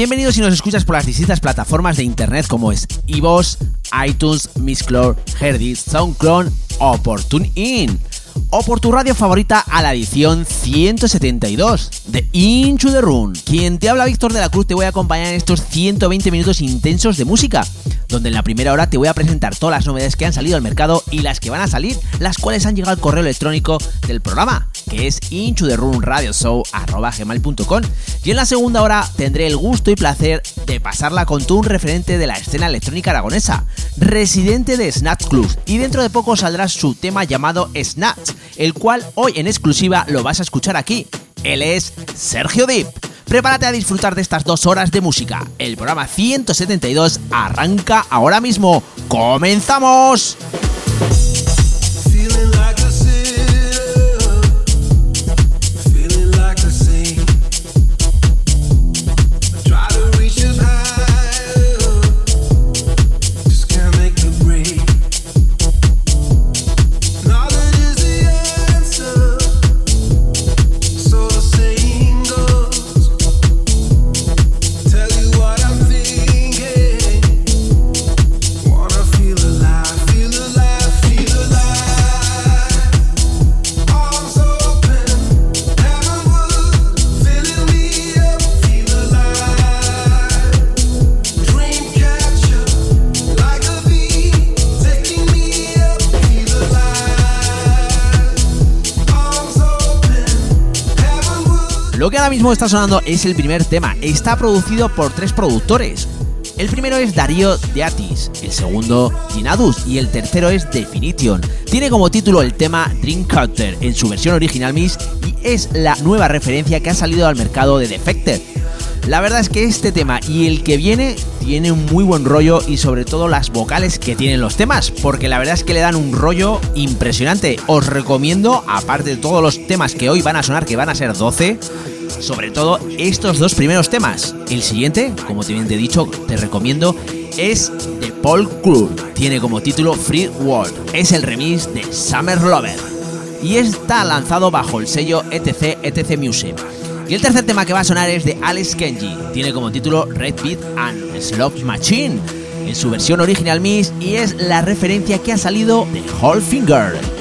bienvenidos si nos escuchas por las distintas plataformas de internet como es iVoox, iTunes, Mixcloud, Herdit, SoundCloud o por TuneIn. O por tu radio favorita a la edición 172 de Into the Room. Quien te habla Víctor de la Cruz te voy a acompañar en estos 120 minutos intensos de música, donde en la primera hora te voy a presentar todas las novedades que han salido al mercado y las que van a salir, las cuales han llegado al correo electrónico del programa que es gmail.com y en la segunda hora tendré el gusto y placer de pasarla con tú un referente de la escena electrónica aragonesa, residente de Snatch Club y dentro de poco saldrá su tema llamado Snatch, el cual hoy en exclusiva lo vas a escuchar aquí. Él es Sergio Deep. Prepárate a disfrutar de estas dos horas de música. El programa 172 arranca ahora mismo. ¡Comenzamos! Mismo está sonando es el primer tema. Está producido por tres productores. El primero es Darío Deatis, el segundo Ginadus y el tercero es Definition. Tiene como título el tema Dreamcatcher en su versión original Mix y es la nueva referencia que ha salido al mercado de Defected. La verdad es que este tema y el que viene tiene un muy buen rollo y sobre todo las vocales que tienen los temas, porque la verdad es que le dan un rollo impresionante. Os recomiendo, aparte de todos los temas que hoy van a sonar, que van a ser 12, sobre todo estos dos primeros temas. El siguiente, como te bien te he dicho, te recomiendo, es de Paul Club. Tiene como título Free World. Es el remix de Summer Lover. Y está lanzado bajo el sello ETC ETC Music. Y el tercer tema que va a sonar es de Alex Kenji. Tiene como título Red Beat and Slop Machine. En su versión original Mix y es la referencia que ha salido de Whole Finger.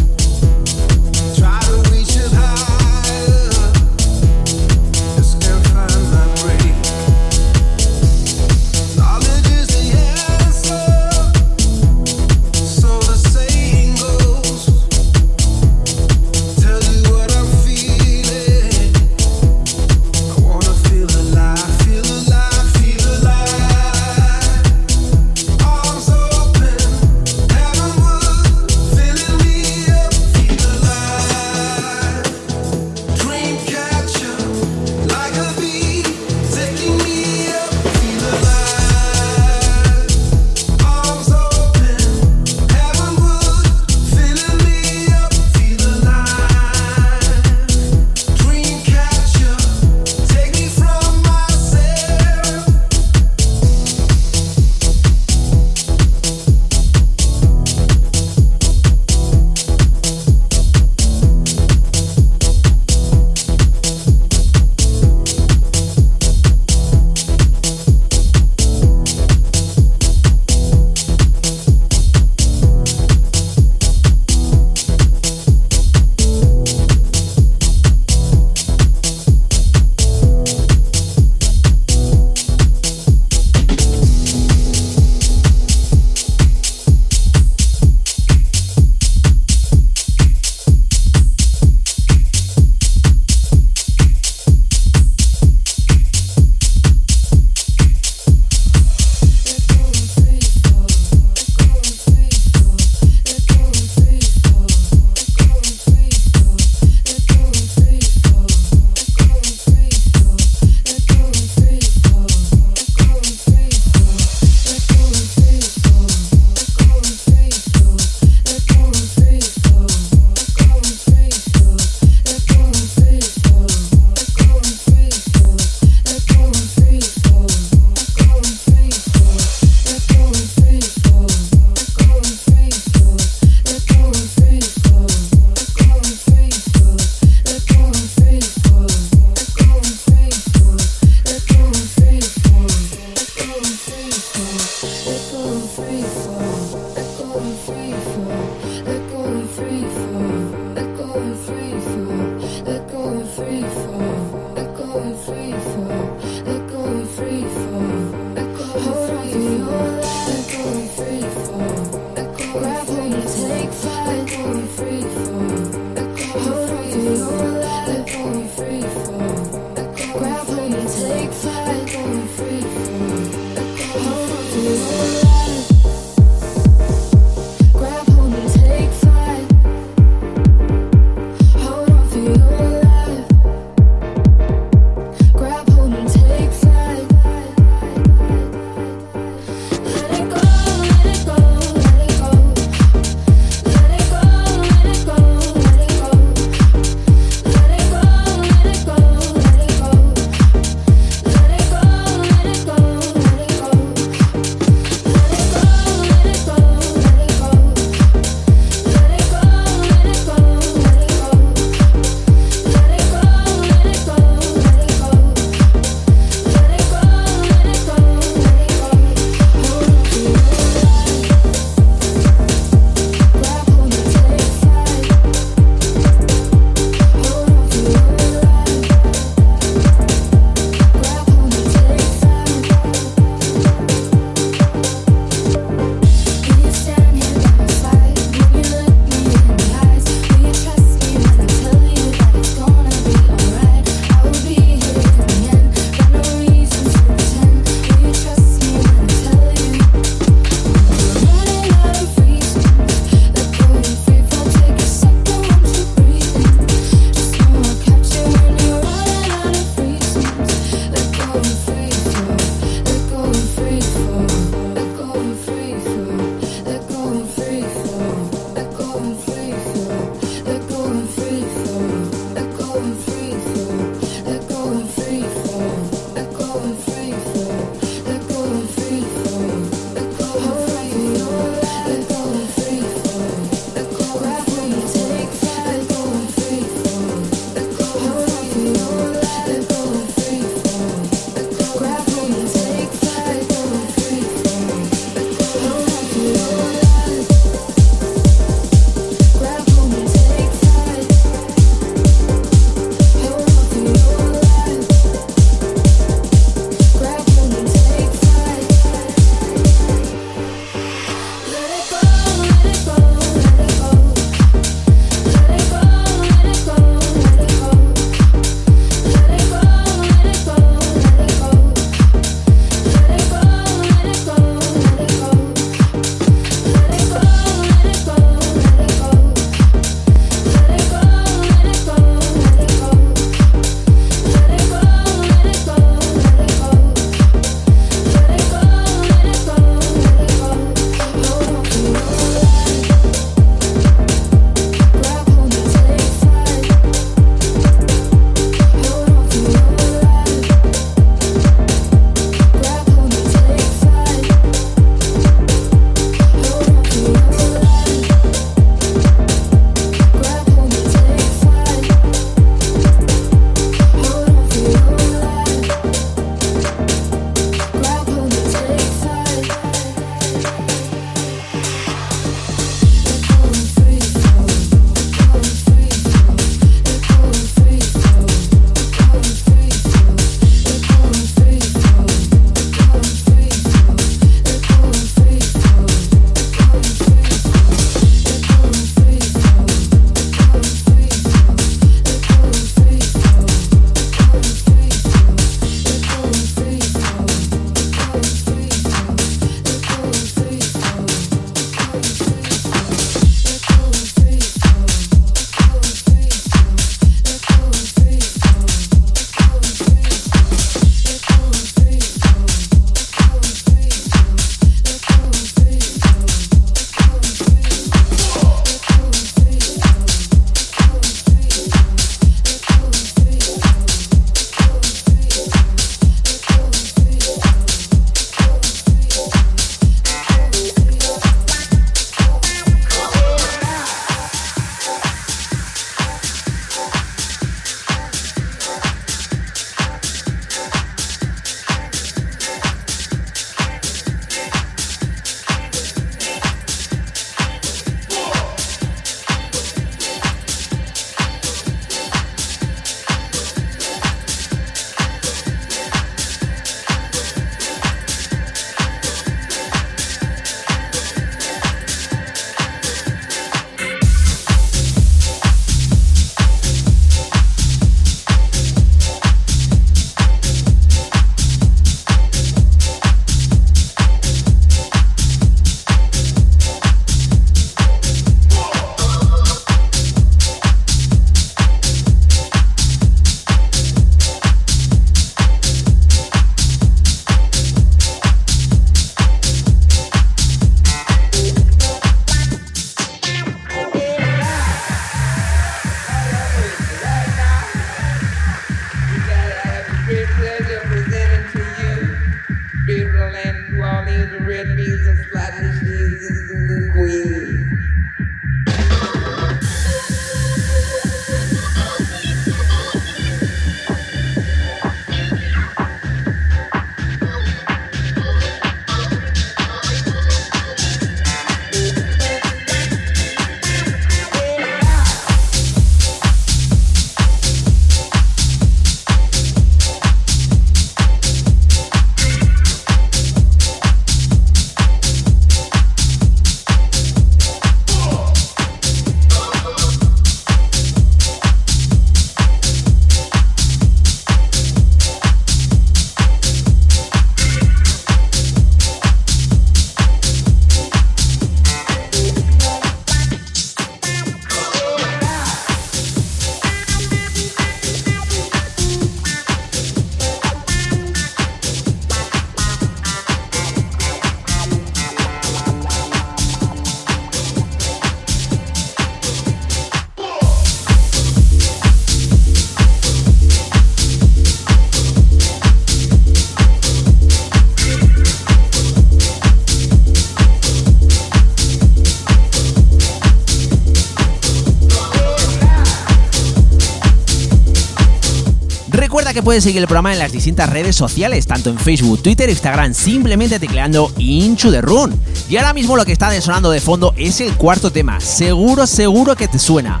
Puedes seguir el programa en las distintas redes sociales, tanto en Facebook, Twitter, Instagram, simplemente tecleando Into the Run. Y ahora mismo lo que está sonando de fondo es el cuarto tema, seguro, seguro que te suena.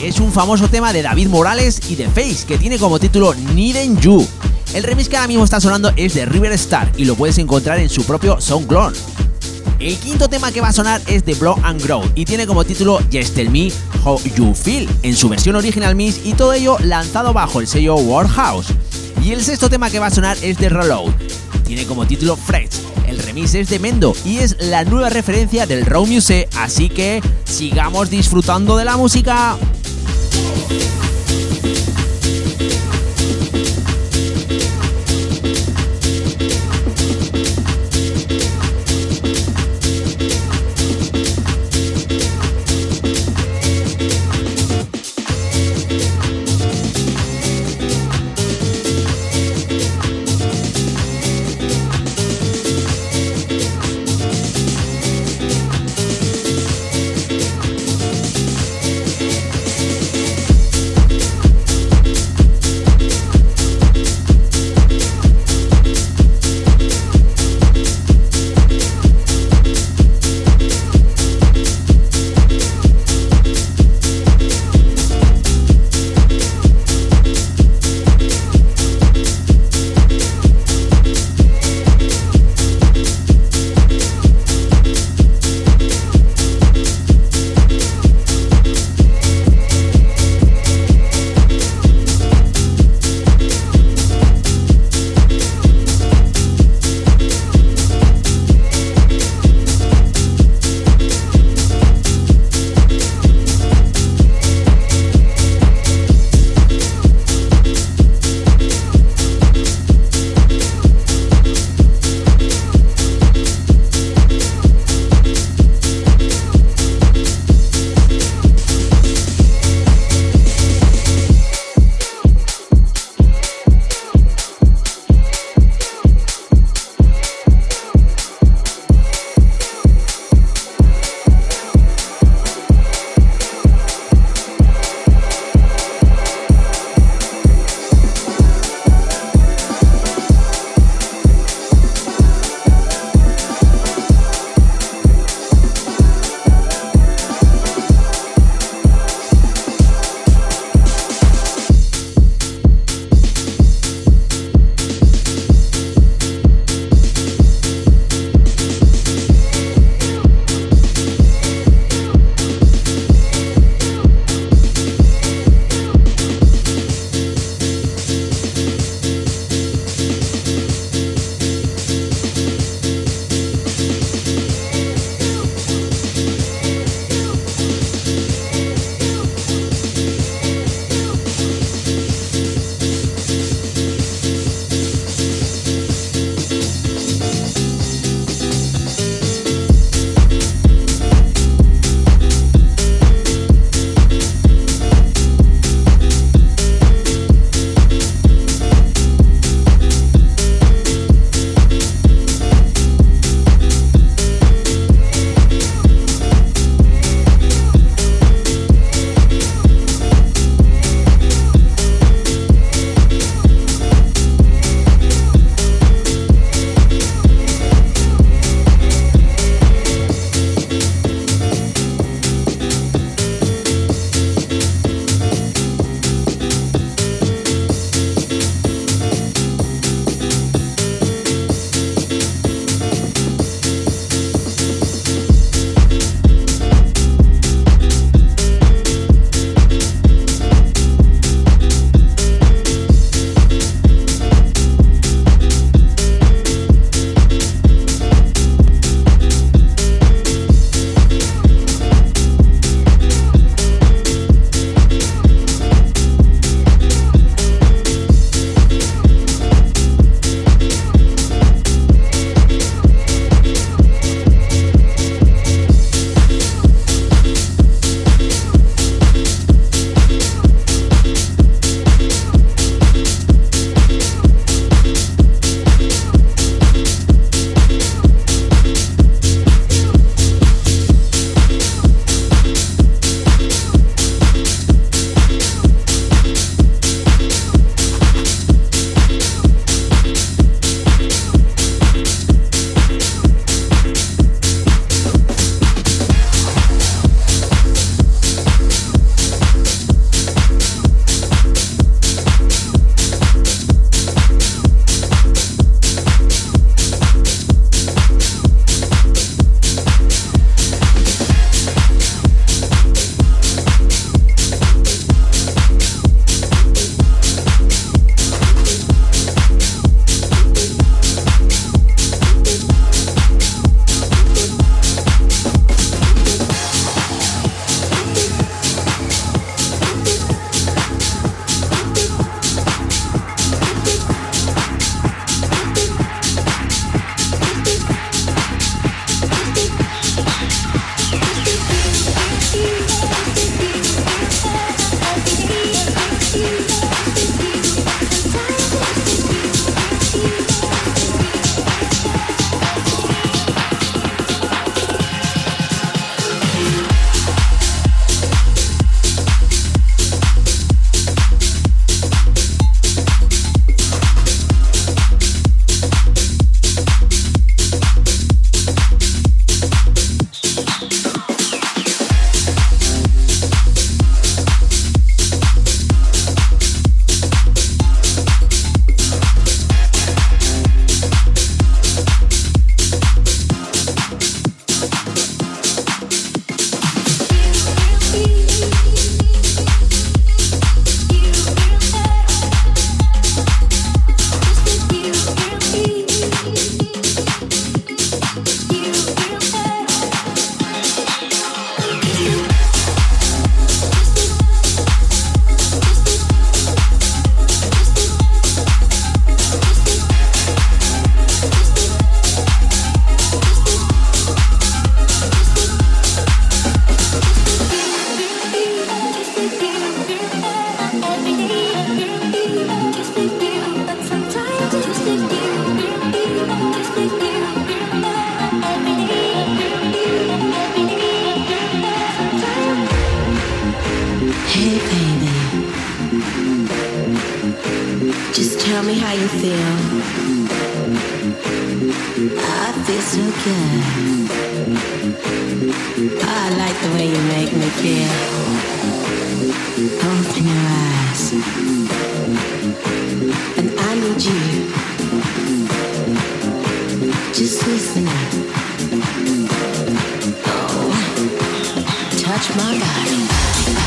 Es un famoso tema de David Morales y de Face, que tiene como título Needin' You. El remix que ahora mismo está sonando es de River Star y lo puedes encontrar en su propio SoundCloud. El quinto tema que va a sonar es de Blow and Grow y tiene como título Just Tell Me How You Feel en su versión original mix y todo ello lanzado bajo el sello Warhouse. Y el sexto tema que va a sonar es de Reload. Tiene como título Fresh. El remix es de Mendo y es la nueva referencia del Raw Music, así que sigamos disfrutando de la música. So good. I like the way you make me feel. Open your eyes. And I need you. Just listen up. Oh, touch my body.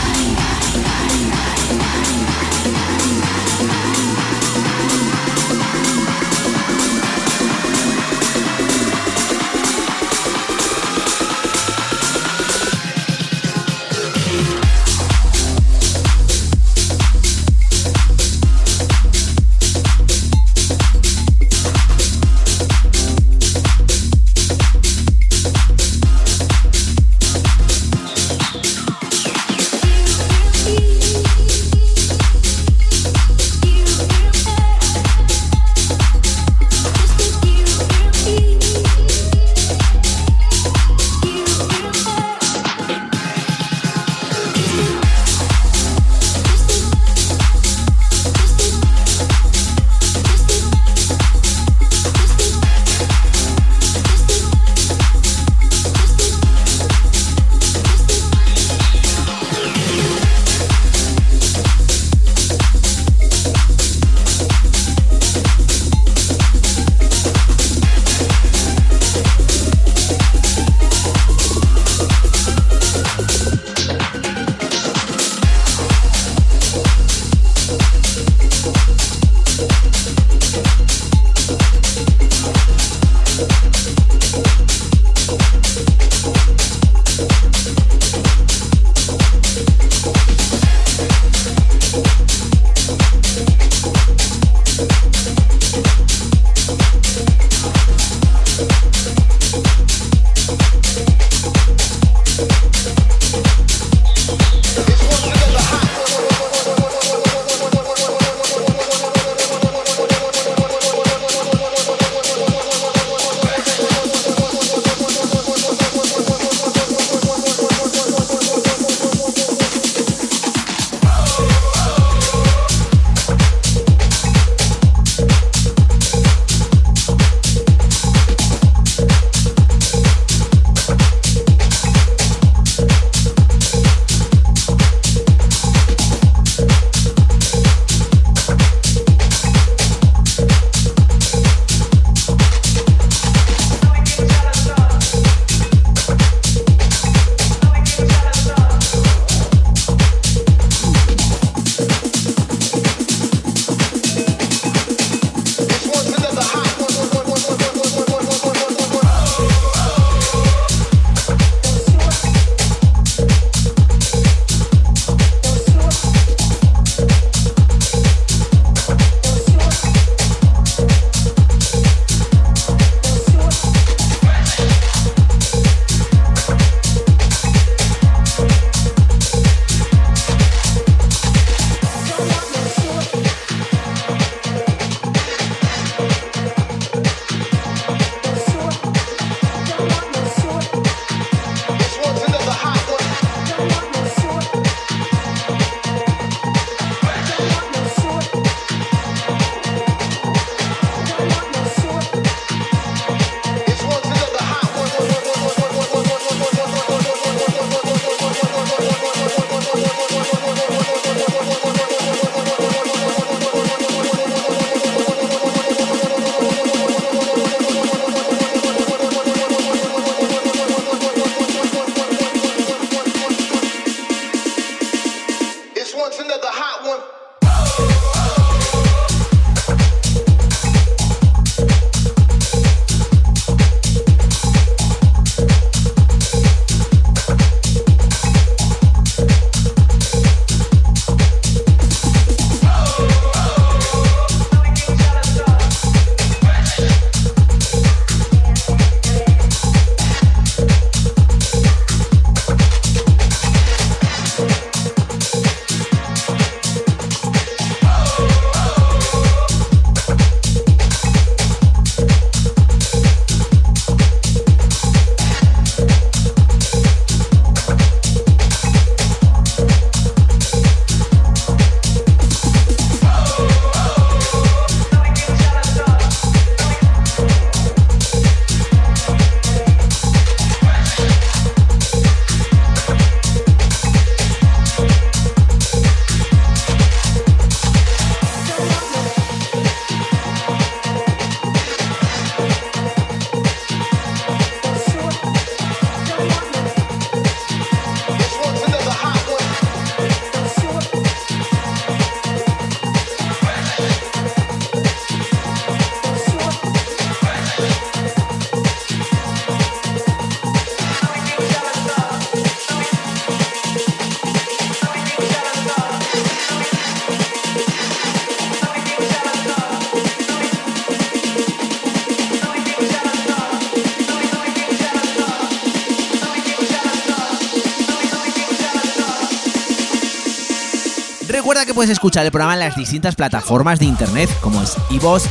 Puedes escuchar el programa en las distintas plataformas de internet como es iVoox,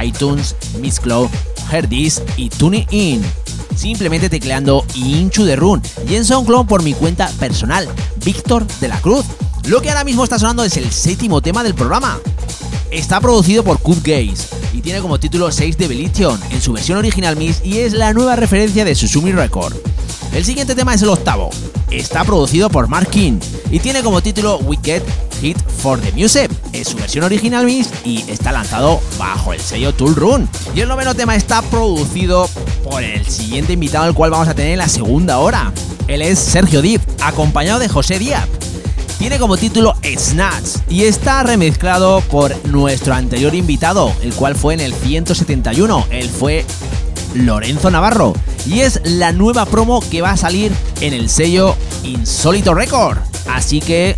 iTunes, Mixcloud, Herdis y TuneIn. Simplemente tecleando Inchu de Run y en SoundCloud por mi cuenta personal, Víctor de la Cruz. Lo que ahora mismo está sonando es el séptimo tema del programa. Está producido por Cut Gaze y tiene como título 6 de Belition en su versión original Miss y es la nueva referencia de Susumi Record. El siguiente tema es el octavo. Está producido por Mark King y tiene como título Wicked Hit for the Music. Es su versión original y está lanzado bajo el sello Tool Run. Y el noveno tema está producido por el siguiente invitado al cual vamos a tener en la segunda hora. Él es Sergio Div, acompañado de José Díaz. Tiene como título Snatch y está remezclado por nuestro anterior invitado, el cual fue en el 171. Él fue Lorenzo Navarro y es la nueva promo que va a salir en el sello Insólito Record. Así que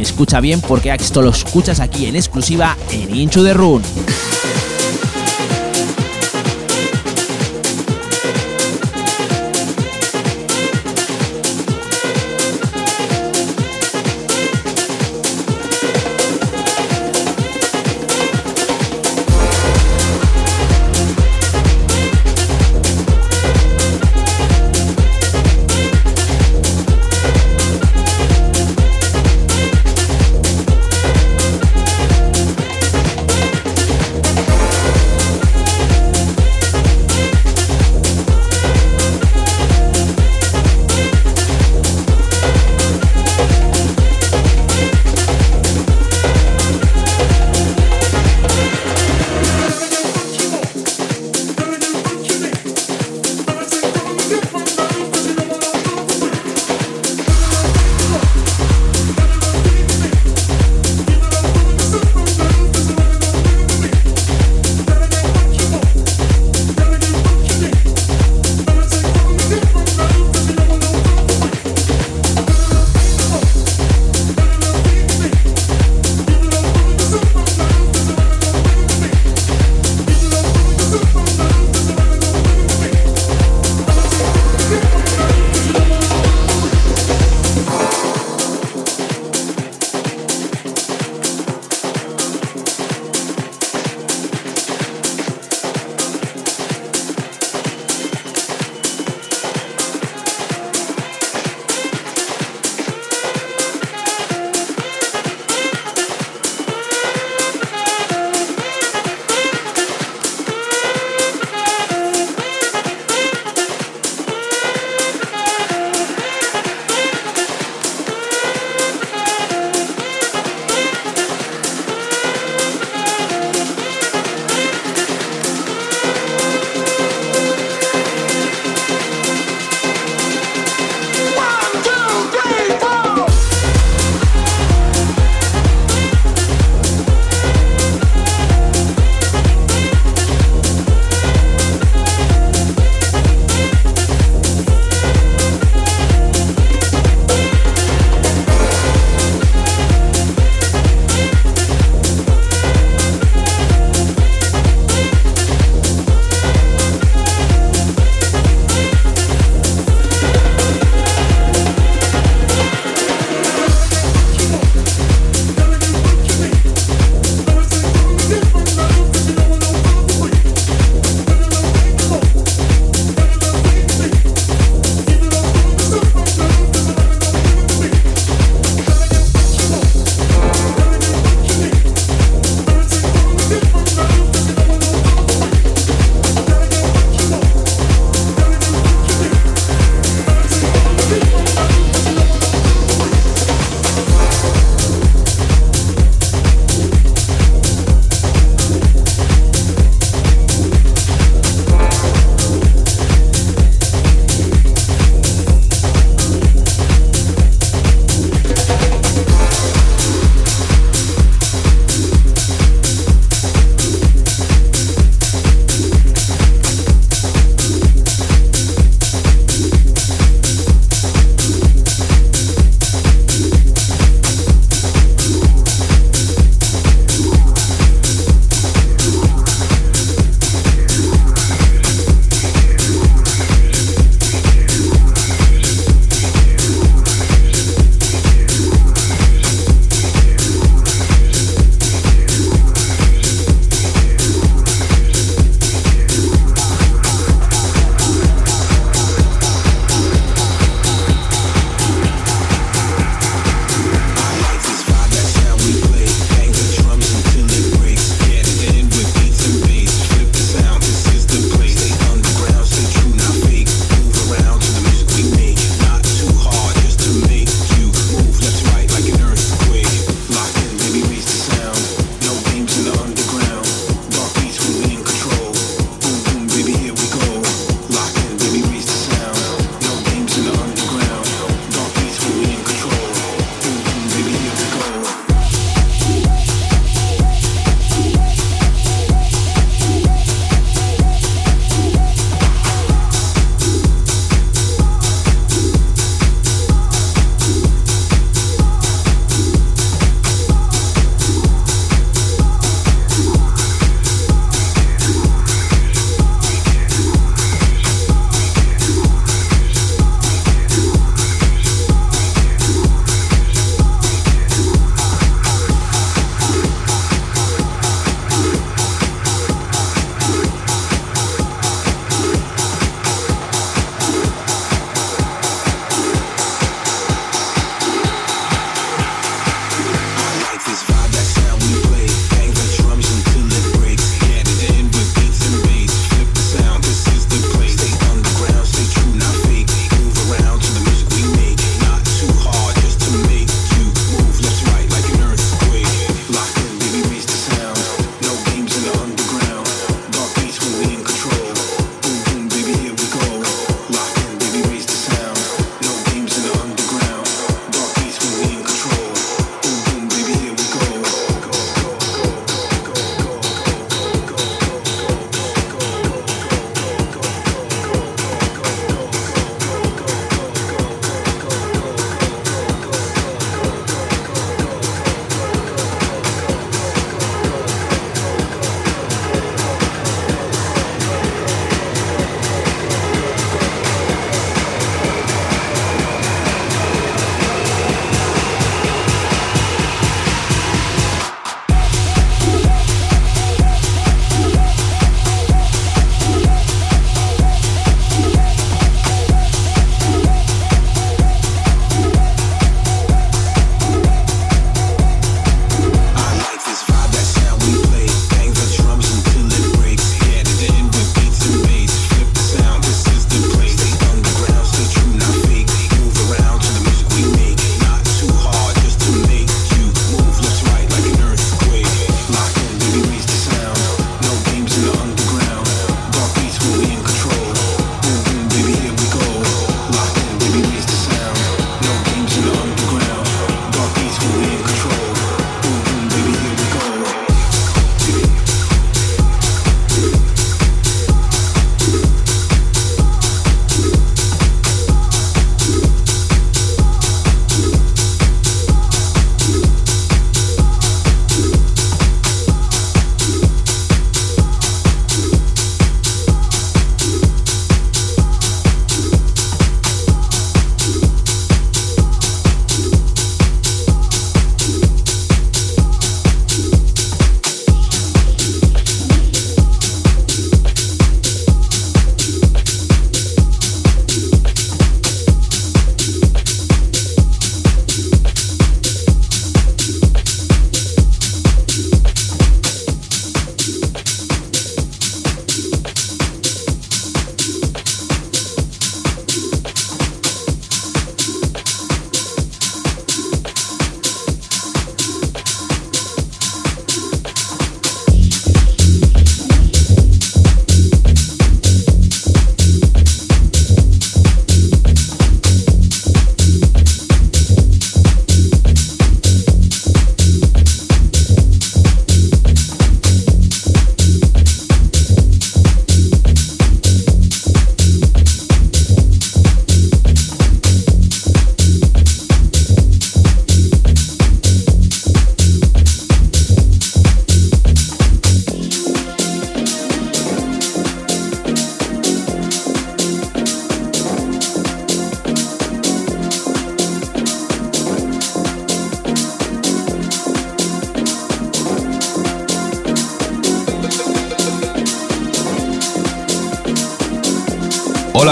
escucha bien porque esto lo escuchas aquí en exclusiva en Inchu de Run.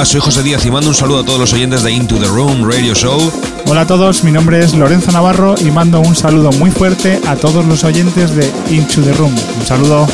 Soy José Díaz y mando un saludo a todos los oyentes de Into the Room Radio Show. Hola a todos, mi nombre es Lorenzo Navarro y mando un saludo muy fuerte a todos los oyentes de Into the Room. Un saludo.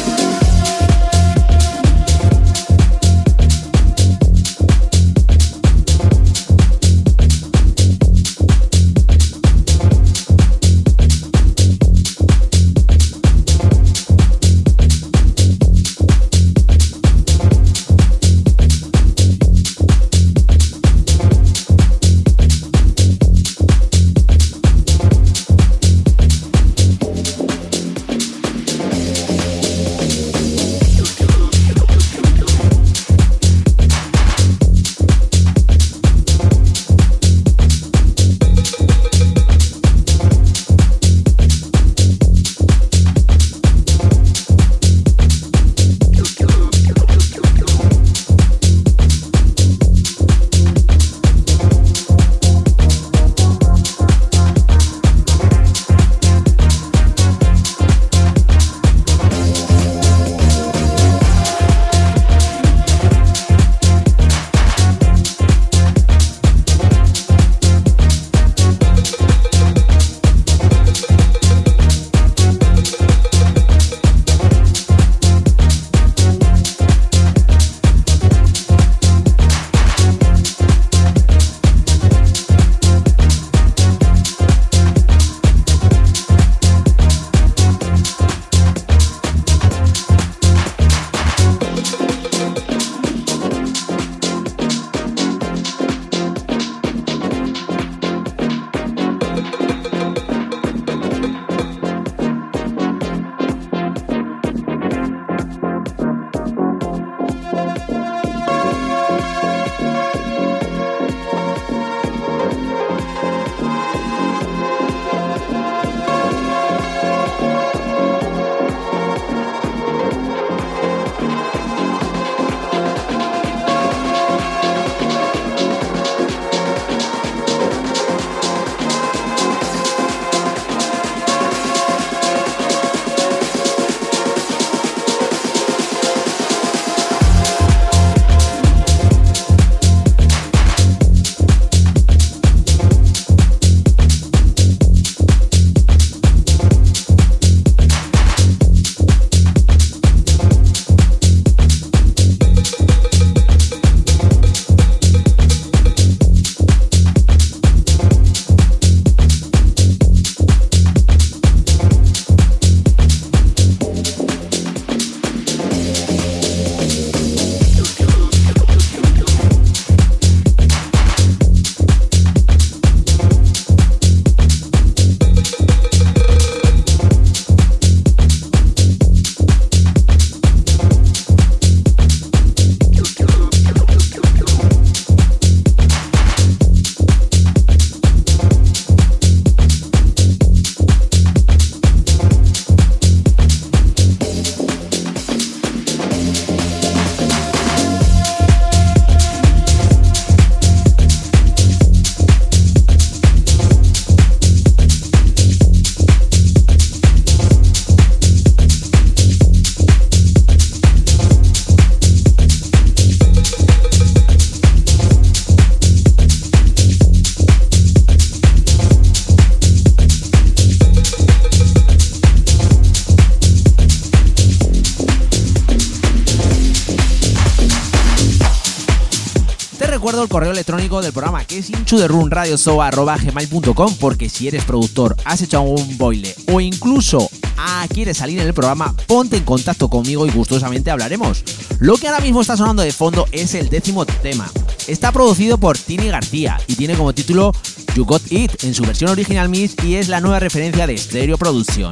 Es inchuderunradiosoa.gmail.com porque si eres productor, has hecho un boile o incluso ah, quieres salir en el programa, ponte en contacto conmigo y gustosamente hablaremos. Lo que ahora mismo está sonando de fondo es el décimo tema. Está producido por Tini García y tiene como título You Got It en su versión original Mix y es la nueva referencia de Stereo Producción.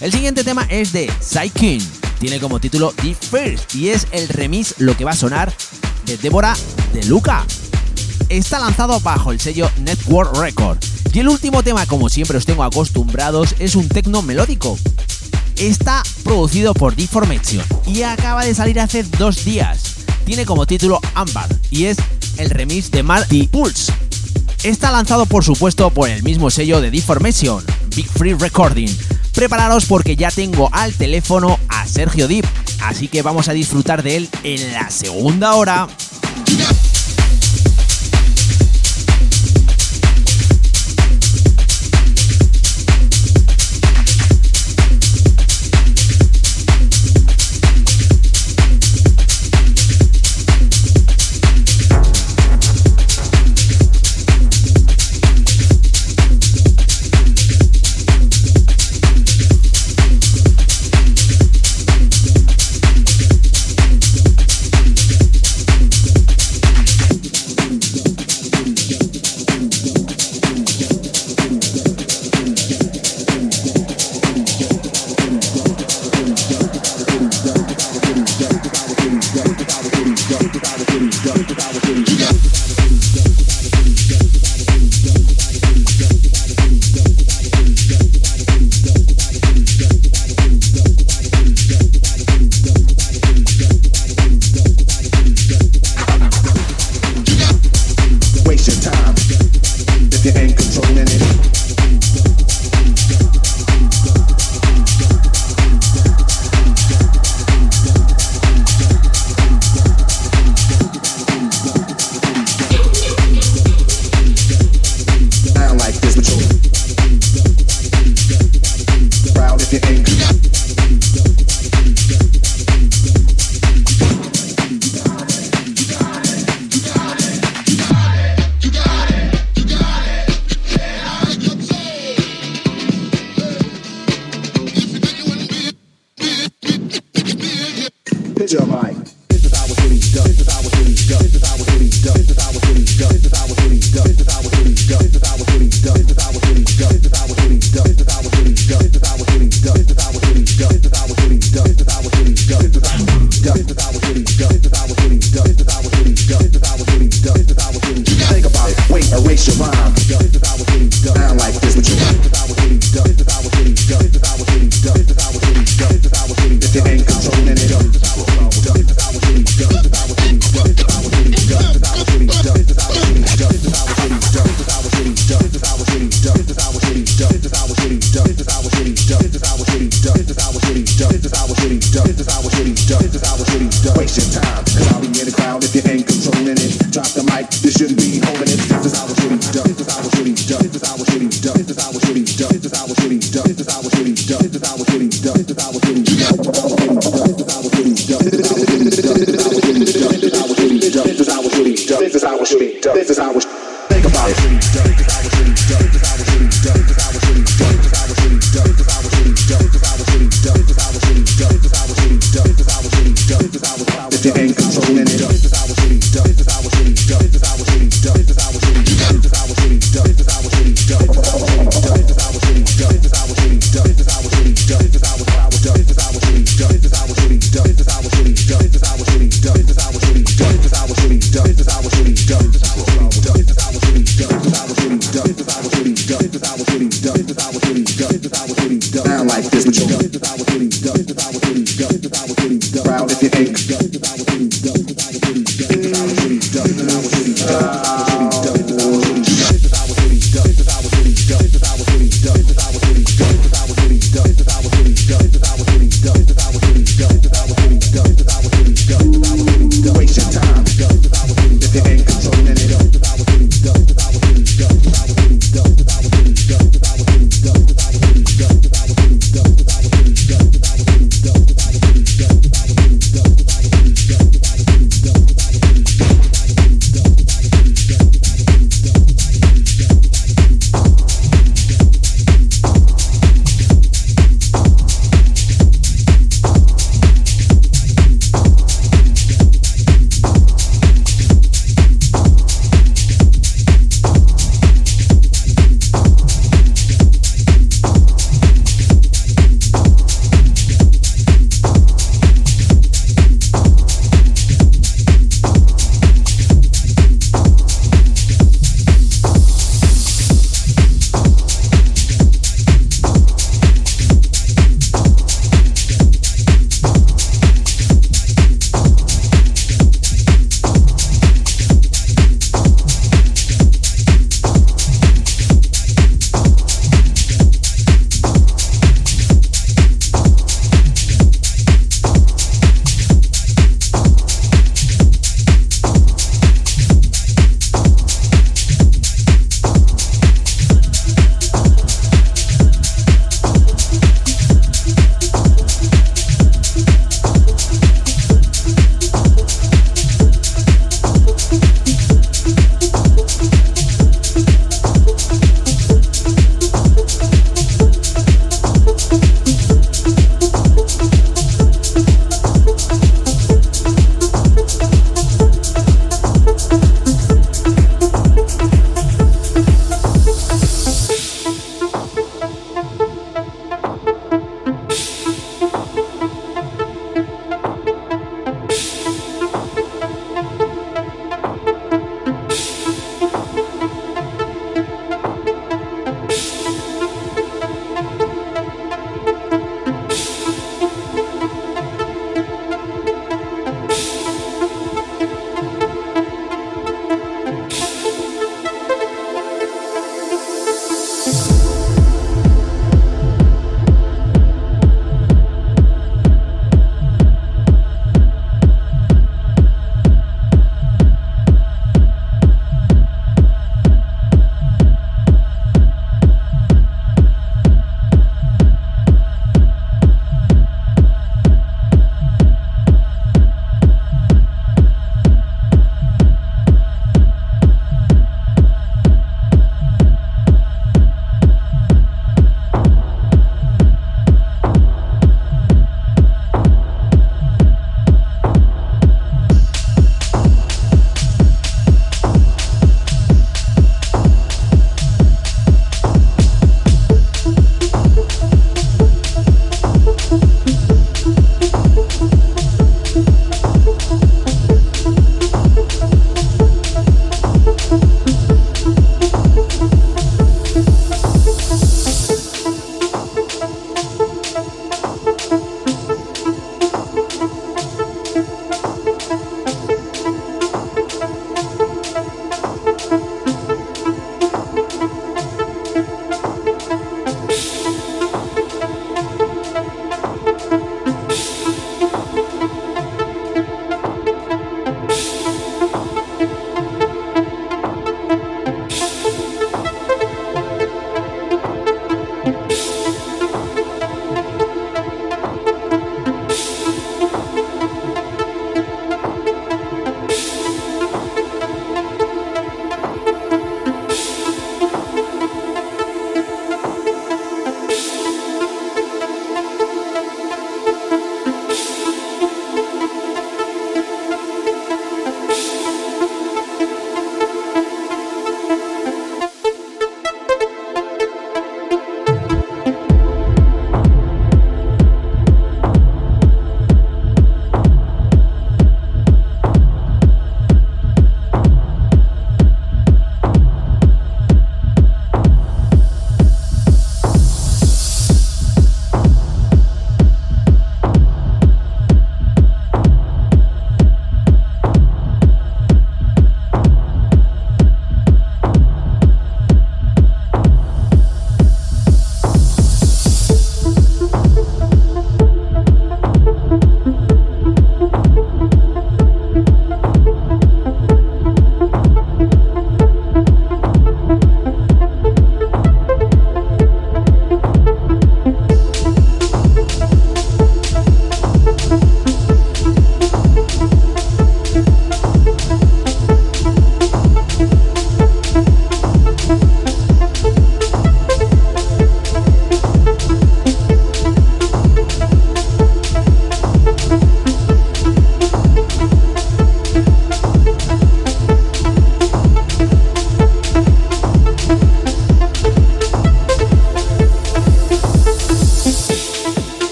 El siguiente tema es de Psykin, tiene como título The First y es el remix lo que va a sonar de Débora de Luca está lanzado bajo el sello Network Record. Y el último tema, como siempre os tengo acostumbrados, es un tecno melódico. Está producido por Deformation y acaba de salir hace dos días. Tiene como título Amber y es el remix de Marty Pulse. Está lanzado por supuesto por el mismo sello de Deformation, Big Free Recording. Prepararos porque ya tengo al teléfono a Sergio Deep, así que vamos a disfrutar de él en la segunda hora.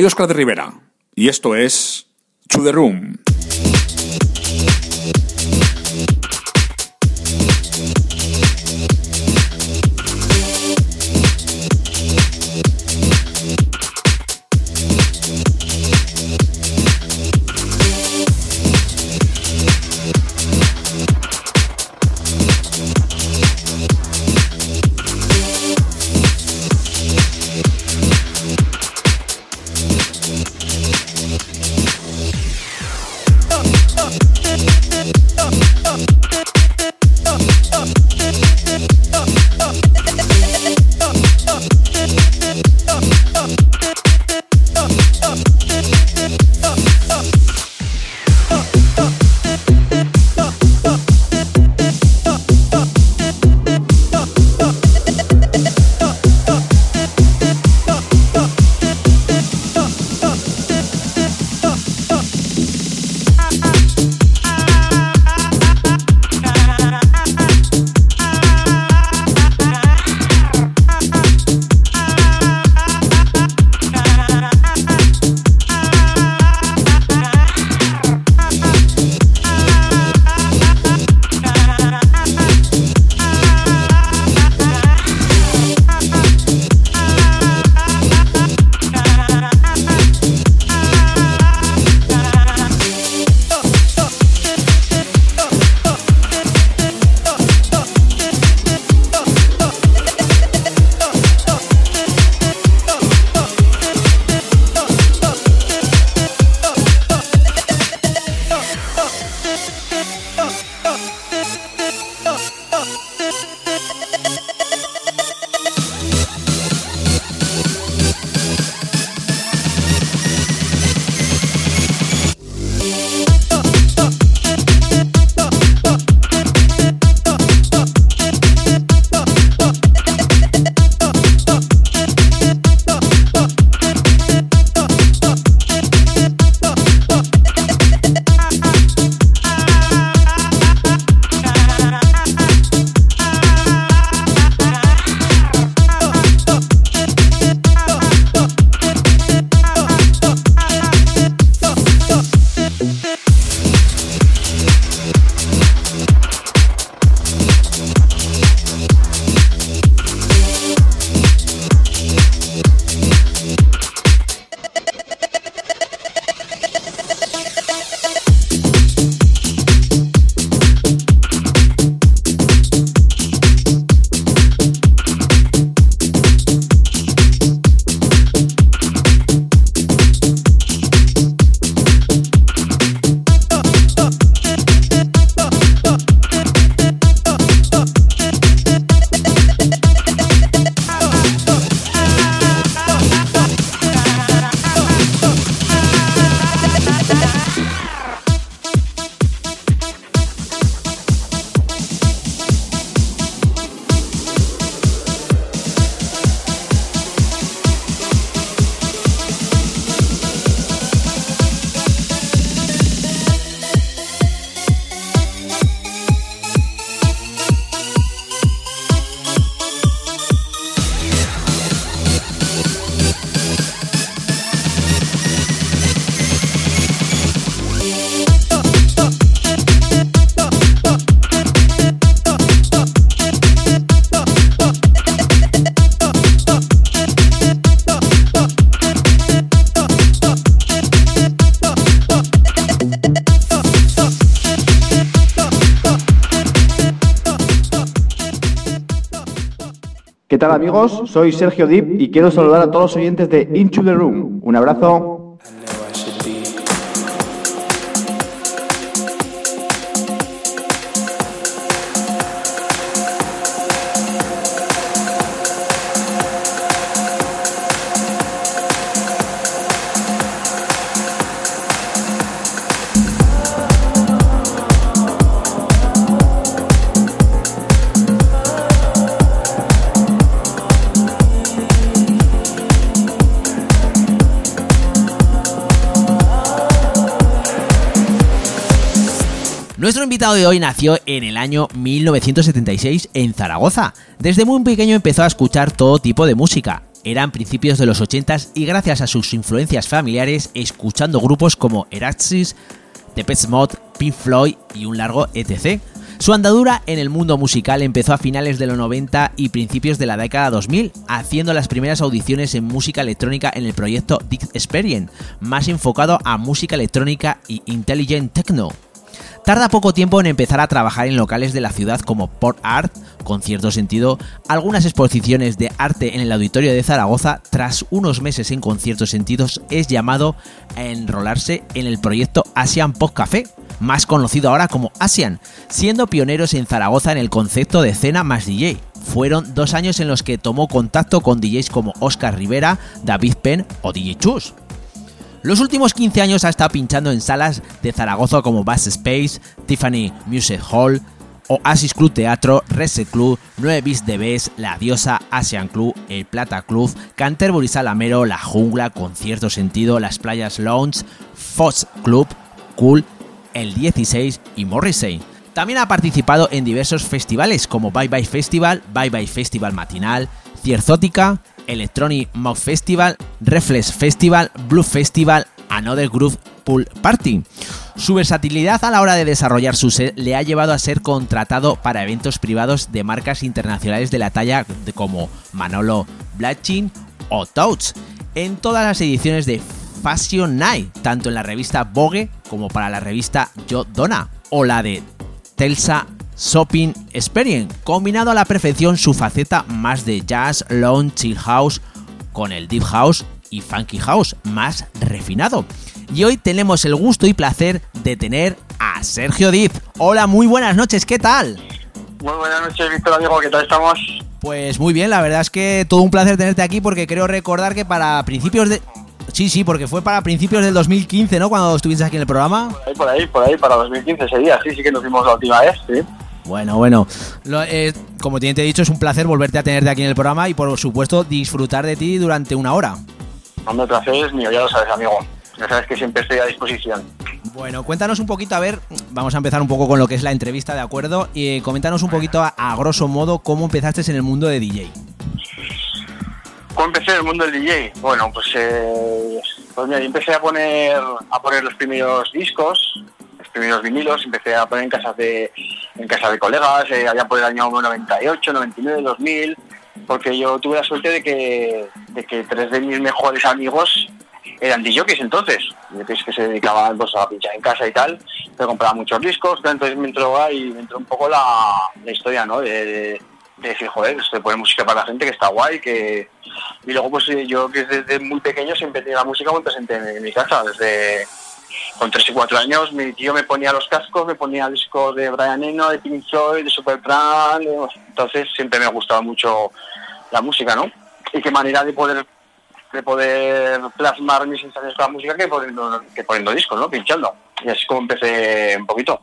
Soy Oscar de Rivera y esto es To The Room. Tal amigos? Soy Sergio Dip y quiero saludar a todos los oyentes de Into the Room. Un abrazo. Hoy nació en el año 1976 en Zaragoza. Desde muy pequeño empezó a escuchar todo tipo de música. Eran principios de los 80 y gracias a sus influencias familiares, escuchando grupos como Eraxis, The Mod, Pink Floyd y un largo etc. Su andadura en el mundo musical empezó a finales de los 90 y principios de la década 2000, haciendo las primeras audiciones en música electrónica en el proyecto Dick Experience, más enfocado a música electrónica y intelligent techno. Tarda poco tiempo en empezar a trabajar en locales de la ciudad como Port Art, con cierto sentido, algunas exposiciones de arte en el auditorio de Zaragoza, tras unos meses en conciertos sentidos, es llamado a enrolarse en el proyecto Asian Pop Café, más conocido ahora como Asian, siendo pioneros en Zaragoza en el concepto de cena más DJ. Fueron dos años en los que tomó contacto con DJs como Oscar Rivera, David Penn o DJ Chus. Los últimos 15 años ha estado pinchando en salas de Zaragoza como Bass Space, Tiffany Music Hall, Oasis Club Teatro, Reset Club, 9 Bis de Bes, La Diosa, Asian Club, El Plata Club, Canterbury Salamero, La Jungla, Concierto Sentido, Las Playas Lounge, Fox Club, Cool, El 16 y Morrissey. También ha participado en diversos festivales como Bye Bye Festival, Bye Bye Festival Matinal, Cierzótica, Electronic Mock Festival, Reflex Festival, Blue Festival, Another Groove Pool Party. Su versatilidad a la hora de desarrollar su set le ha llevado a ser contratado para eventos privados de marcas internacionales de la talla como Manolo Blachin o Touch, en todas las ediciones de Fashion Night, tanto en la revista Vogue como para la revista Yo Donna, o la de Telsa Shopping Experience, combinado a la perfección su faceta más de jazz, lounge, chill house, con el deep house y funky house más refinado. Y hoy tenemos el gusto y placer de tener a Sergio Diz. Hola, muy buenas noches, ¿qué tal? Muy buenas noches, Víctor, amigo, ¿qué tal estamos? Pues muy bien, la verdad es que todo un placer tenerte aquí porque creo recordar que para principios de... Sí, sí, porque fue para principios del 2015, ¿no? Cuando estuviste aquí en el programa. Por ahí, por ahí, por ahí, para 2015 sería, sí, sí que nos vimos la última vez, sí. Bueno, bueno. Lo, eh, como te he dicho, es un placer volverte a tenerte aquí en el programa y por supuesto disfrutar de ti durante una hora. Hombre, placer es mío, ya lo sabes, amigo. Ya sabes que siempre estoy a disposición. Bueno, cuéntanos un poquito, a ver, vamos a empezar un poco con lo que es la entrevista, ¿de acuerdo? Y eh, coméntanos un poquito a, a grosso modo cómo empezaste en el mundo de DJ. ¿Cómo empecé en el mundo del DJ? Bueno, pues, eh, pues mira, yo empecé a poner, a poner los primeros discos, primeros vinilos, empecé a poner en casas de, en casa de colegas, eh, allá por el año 98, 99, 2000, porque yo tuve la suerte de que, de que tres de mis mejores amigos eran DJs entonces, DJs que se dedicaban pues, a pinchar en casa y tal, pero compraban muchos discos, entonces me entró ahí, me entró un poco la, historia, ¿no? De, de- de decir, joder, se pone música para la gente que está guay, que... Y luego pues eh, yo que desde muy pequeño siempre tenía la música muy presente en, en mi casa, desde con 3 y 4 años mi tío me ponía los cascos, me ponía discos de Brian Eno, de Pink Floyd, de Supertramp, entonces siempre me ha gustado mucho la música, ¿no? Y qué manera de poder de poder plasmar mis sensaciones con la música que poniendo, que poniendo discos, ¿no? Pinchando. Y así es como empecé un poquito.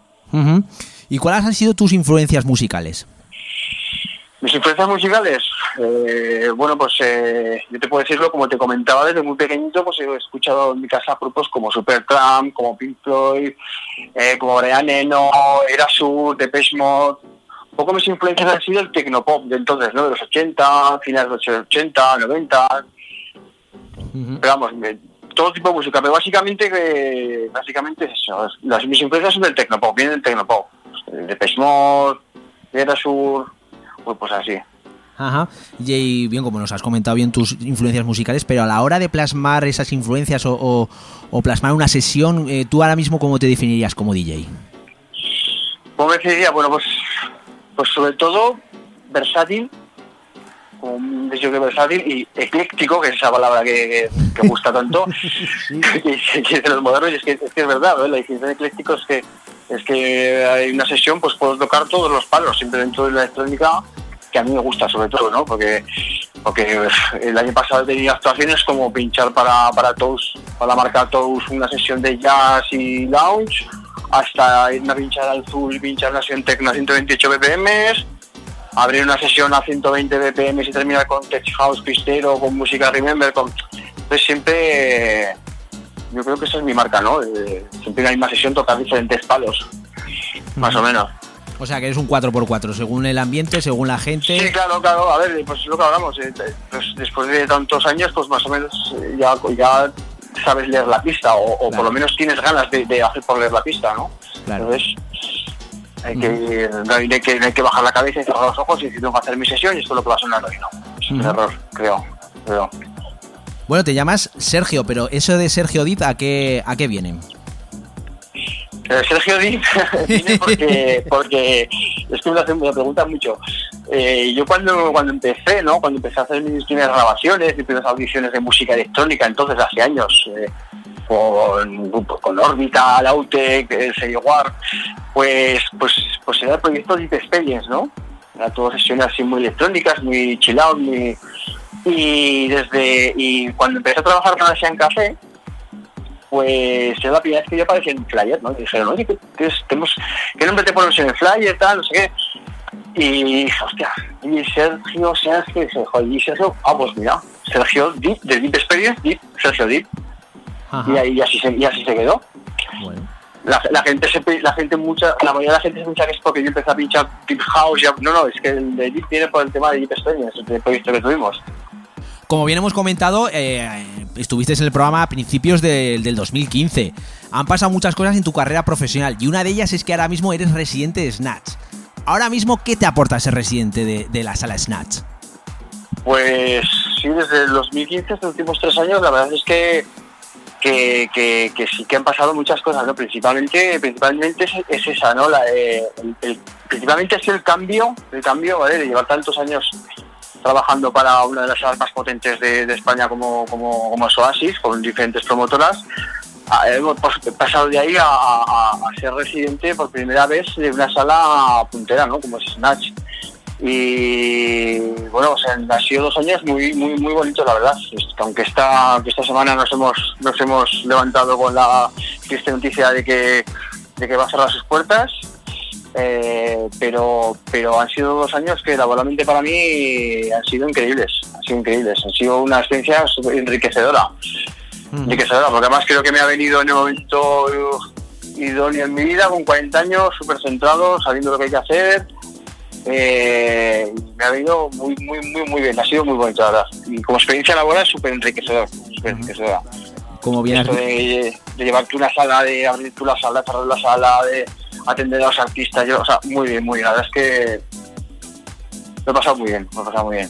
¿Y cuáles han sido tus influencias musicales? Mis influencias musicales, eh, bueno, pues eh, yo te puedo decirlo, como te comentaba desde muy pequeñito, pues he escuchado en mi casa grupos como Supertramp, como Pink Floyd, eh, como Brian Eno, Erasur, Depeche Mode. Un poco mis influencias han sido el tecnopop de entonces, ¿no? De los 80, finales de los 80, 90, Ujú. pero vamos, todo tipo de música, pero básicamente que básicamente es eso. es- Las mis influencias son del tecnopop, vienen del tecnopop. De Pesmod, de Erasur, pues así. Ajá. Y bien, como nos has comentado bien tus influencias musicales, pero a la hora de plasmar esas influencias o, o- o plasmar una sesión, eh, ¿tú ahora mismo cómo te definirías como DJ? ¿Cómo me decidiría? Bueno, pues, pues sobre todo versátil, un deseo que versátil y ecléctico, que es esa palabra que, que- que gusta tanto, que, que es de los modernos, y es que es, que es verdad, la definición de ecléctico es que, es que hay una sesión, pues puedo tocar todos los palos, siempre dentro de la electrónica, que a mí me gusta sobre todo, ¿no? Porque, porque uf, el año pasado tenía actuaciones como pinchar para, para Toast, para la marca una sesión de jazz y lounge, hasta irme a pinchar al full pinchar una sesión techno a 128 BPM, abrir una sesión a 120 BPM y terminar con tech house pistero, con música remember, con... Entonces siempre, eh, yo creo que esa es mi marca, ¿no? Eh, siempre en la misma sesión tocar diferentes palos, más o menos. O sea, que eres un 4x4, según el ambiente, según la gente. Sí, claro, claro. A ver, pues es lo que hablamos. eh, pues después de tantos años, pues más o menos eh, ya, ya sabes leer la pista, o, o Claro. por lo menos tienes ganas de, de hacer por leer la pista, ¿no? Claro. Entonces, hay que, hay, que, no hay que bajar la cabeza y cerrar los ojos y decir, tengo que hacer mi sesión y esto es lo que va a sonar hoy, ¿no? Es un error, creo. creo. Bueno, te llamas Sergio, pero eso de Sergio Dip, ¿a qué, a qué viene? Eh, Sergio Díaz viene porque, porque es que me lo, me preguntan mucho. Eh, yo cuando, cuando empecé, ¿no? Cuando empecé a hacer mis primeras grabaciones, mis primeras audiciones de música electrónica, entonces hace años, eh, con, con Orbital, Autec, el sello War, pues, pues, pues era el proyecto Deep Experience, ¿no? Era todo sesiones así muy electrónicas, muy chill muy... Y desde y cuando empecé a trabajar para Asian Café, pues era la primera vez que yo aparecía en un flyer, ¿no? Y dijeron, oye, ¿qué, qué, es- tenemos, ¿qué nombre te ponemos en el flyer, tal, no sé qué? Y dije, hostia, y Sergio, Sergio, y joder, y Sergio, ah, pues mira, Sergio Deep, de Deep Experience, Deep, Sergio Deep, Ajá. y ahí así se, y así se quedó. Bueno. La, la gente se, la gente mucha, la mayoría de la gente se piensa que es porque yo empecé a pinchar Deep House, ya- no, no, es que el de Deep viene por el tema de Deep Experience, el proyecto que tuvimos. Como bien hemos comentado, eh, estuviste en el programa a principios de- del 2015. Han pasado muchas cosas en tu carrera profesional y una de ellas es que ahora mismo eres residente de Snatch. Ahora mismo, ¿qué te aporta ser residente de, la sala Snatch? Pues sí, desde el 2015, estos últimos tres años, la verdad es que, que, que- que sí que han pasado muchas cosas, ¿no? Principalmente, principalmente es, es esa, ¿no? La, eh, el- principalmente es el cambio, el cambio, ¿vale? De llevar tantos años trabajando para una de las salas más potentes de, España como, como, como Oasis, con diferentes promotoras. Ah, Hemos pas- pasado de ahí a, ser residente por primera vez de una sala puntera, ¿no? Como es Snatch y bueno, o sea, han sido dos años muy muy muy bonitos la verdad. Aunque esta, esta semana nos hemos nos hemos levantado con la triste noticia de que de que va a cerrar sus puertas, eh, pero pero han sido dos años que laboralmente para mí han sido increíbles, han sido increíbles, han sido una experiencia enriquecedora, enriquecedora, porque además creo que me ha venido en el momento idóneo en mi vida, con 40 años, súper centrado, sabiendo lo que hay que hacer, eh, me ha venido muy, muy, muy, muy bien. Ha sido muy bonito, la verdad. Y como experiencia laboral es súper enriquecedor. súper enriquecedora. Como bien Esto de, de llevarte una sala, de abrir tú la sala, cerrar la sala, de atender a los artistas. Yo, o sea, muy bien, muy bien. La verdad es que lo he pasado muy bien, lo he pasado muy bien.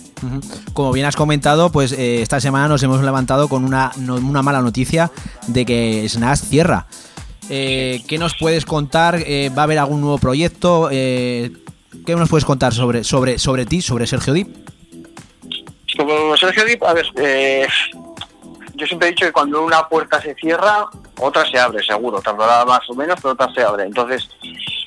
Como bien has comentado, pues eh, esta semana nos hemos levantado con una, no- una mala noticia de que Snatch cierra. Eh, ¿Qué nos puedes contar? Eh, ¿Va a haber algún nuevo proyecto? ¿Qué nos puedes contar sobre, sobre, sobre ti, sobre Sergio Dip? Como Sergio Dip, a ver, eh, yo siempre he dicho que cuando una puerta se cierra, otra se abre, seguro. Tardará más o menos, pero otra se abre. Entonces,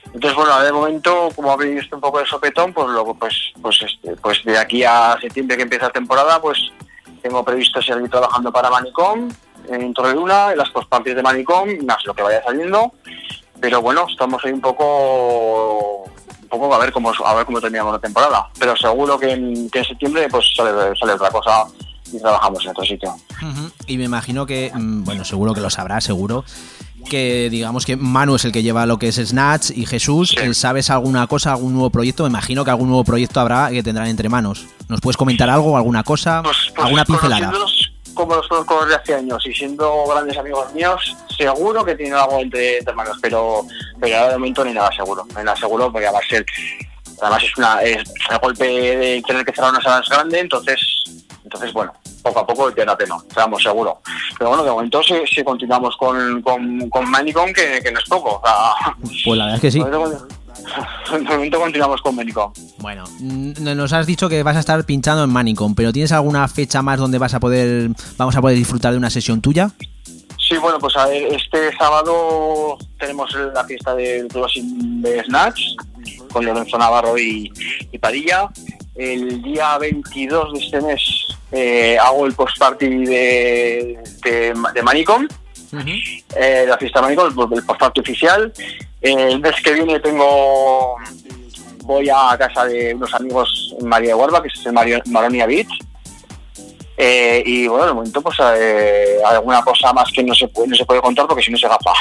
entonces bueno, de momento, como ha venido esto un poco de sopetón, pues luego, pues, pues, este, pues de aquí a septiembre que empieza la temporada, pues tengo previsto seguir trabajando para Manicom, en Torreluna, en las postparties de Manicom, más lo que vaya saliendo. Pero bueno, estamos ahí un poco un poco a ver cómo a ver cómo terminamos la temporada. Pero seguro que en, que en septiembre pues sale, sale otra cosa y trabajamos en otro sitio. Y me imagino que, mm, bueno, seguro que lo sabrás, seguro. Que digamos que Manu es el que lleva lo que es Snatch y Jesús, Sí. ¿sabes alguna cosa, algún nuevo proyecto? Me imagino que algún nuevo proyecto habrá que tendrán entre manos. ¿Nos puedes comentar algo, alguna cosa? Pues, pues ¿Alguna pincelada? como los conozco desde hace años y siendo grandes amigos míos, seguro que tienen algo entre, entre manos, pero, pero ahora de momento ni nada seguro, hay nada seguro porque va a ser, además es una es el golpe de tener que cerrar una sala grande, entonces, entonces bueno, poco a poco te da pena, estamos seguro. Pero bueno, de momento sí, sí continuamos con, con, con Manicom, que, que no es poco. O sea, Pues la verdad es que sí. de momento- de continuamos con Manicom. Bueno, nos has dicho que vas a estar pinchando en Manicom, pero ¿tienes alguna fecha más donde vas a poder, vamos a poder disfrutar de una sesión tuya? Sí, bueno, pues a ver, este sábado tenemos la fiesta del closing de Snatch con Lorenzo Navarro y, y Padilla. El día 22 de este mes eh, hago el post-party de, de, de Manicom, eh, la fiesta Manicom, el, post-party oficial. Eh, el mes que viene tengo voy a casa de unos amigos en María de Huerva, que es en Maronia Beach. Eh, y bueno, de momento, pues eh, alguna cosa más que no se puede, no se puede contar porque si no se gapa.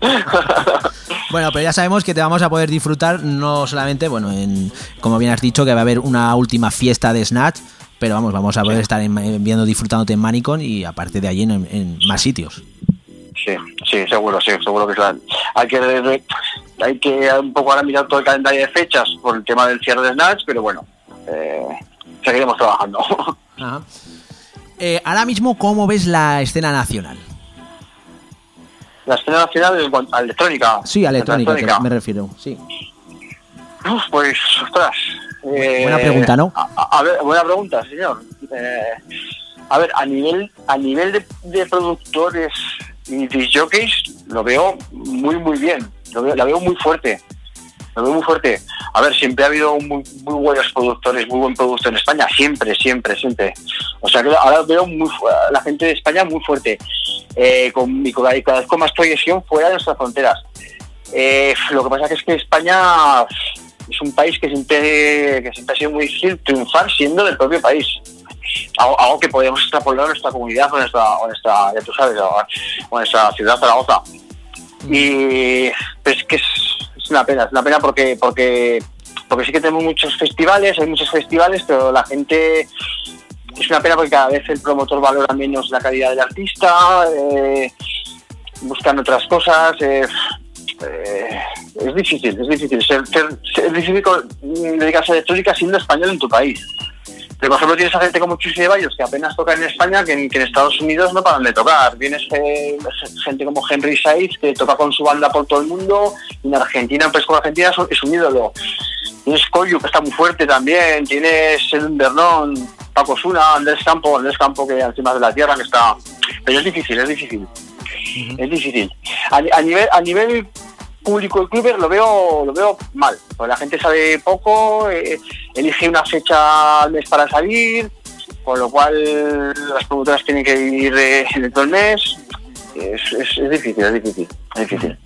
Bueno, pero ya sabemos que te vamos a poder disfrutar no solamente, bueno, en, como bien has dicho, que va a haber una última fiesta de Snatch, pero vamos, vamos a poder estar en- en- viendo, disfrutándote en Manicon y aparte de allí en, en más sitios. Sí, sí, seguro, sí, seguro que es la... Hay que, hay que un poco ahora mirar todo el calendario de fechas por el tema del cierre de Snatch, pero bueno, eh, seguiremos trabajando. Ajá. Eh, ahora mismo, ¿cómo ves la escena nacional? La escena nacional a electrónica. Sí, a electrónica, me refiero. Sí. Uf, pues, ostras. Eh, Buena pregunta, ¿no? A, ver, buena pregunta, señor. Eh, a ver, a nivel, a nivel de, de productores y disc jockeys, lo veo muy, muy bien. Lo veo, la veo muy fuerte. Lo veo muy fuerte. A ver, siempre ha habido muy, muy buenos productores, muy buen producto en España. Siempre, siempre, siempre. O sea que ahora veo muy, la gente de España muy fuerte. Eh, con, y con- y cada vez con más proyección fuera de nuestras fronteras. Eh, lo que pasa que es que España es un país que siempre, que siempre ha sido muy difícil triunfar siendo del propio país. Algo, algo que podemos extrapolar a nuestra comunidad o a nuestra, o nuestra ya tú sabes, o nuestra ciudad Zaragoza. Y pues, es que es, es una pena, es una pena porque, porque, porque sí que tenemos muchos festivales, hay muchos festivales, pero la gente es una pena porque cada vez el promotor valora menos la calidad del artista, eh, buscan otras cosas. eh, eh, es difícil, es difícil. Ser, ser- es difícil dedicarse a electrónica siendo español en tu país. Pero, por ejemplo, tienes a gente como Chuse de Bayos que apenas toca en España, que en, que en Estados Unidos no paran de tocar. Tienes eh, gente como Henry Saiz, que toca con su banda por todo el mundo, y en Argentina, pues con Argentina es un- ídolo. Tienes Koyu, que está muy fuerte también. Tienes el Bernón, Paco Suna, Andrés Campo, Andrés Campo, que encima de la tierra, que está. Pero es difícil, es difícil. Es difícil. A, a nivel, a nivel público y clubes lo veo, lo veo mal. Porque la gente sabe poco, eh, elige una fecha al mes para salir, con lo cual las promotoras tienen que ir eh, dentro del mes. Es, es- es difícil, es difícil, es difícil.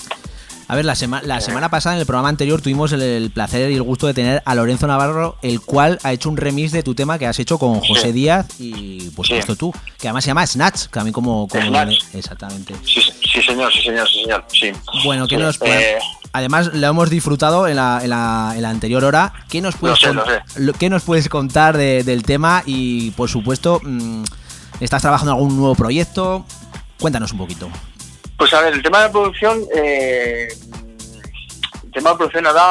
A ver, la, sema- la semana pasada en el programa anterior tuvimos el, el placer y el gusto de tener a Lorenzo Navarro, el cual ha hecho un remix de tu tema que has hecho con José Sí. Díaz y por Sí. supuesto tú, que además se llama Snatch, que a mí como... como Snatch. Exactamente. Sí, sí, señor, sí, señor, sí, señor. Sí. Bueno, ¿qué Sí, nos eh, Además, lo hemos disfrutado en la, en la- en la anterior hora. ¿Qué nos puedes, sé, lo sé. qué nos puedes contar de- del tema? Y, por supuesto, mm, ¿estás trabajando en algún nuevo proyecto? Cuéntanos un poquito. Pues a ver, el tema de producción, eh, el tema de producción ahora,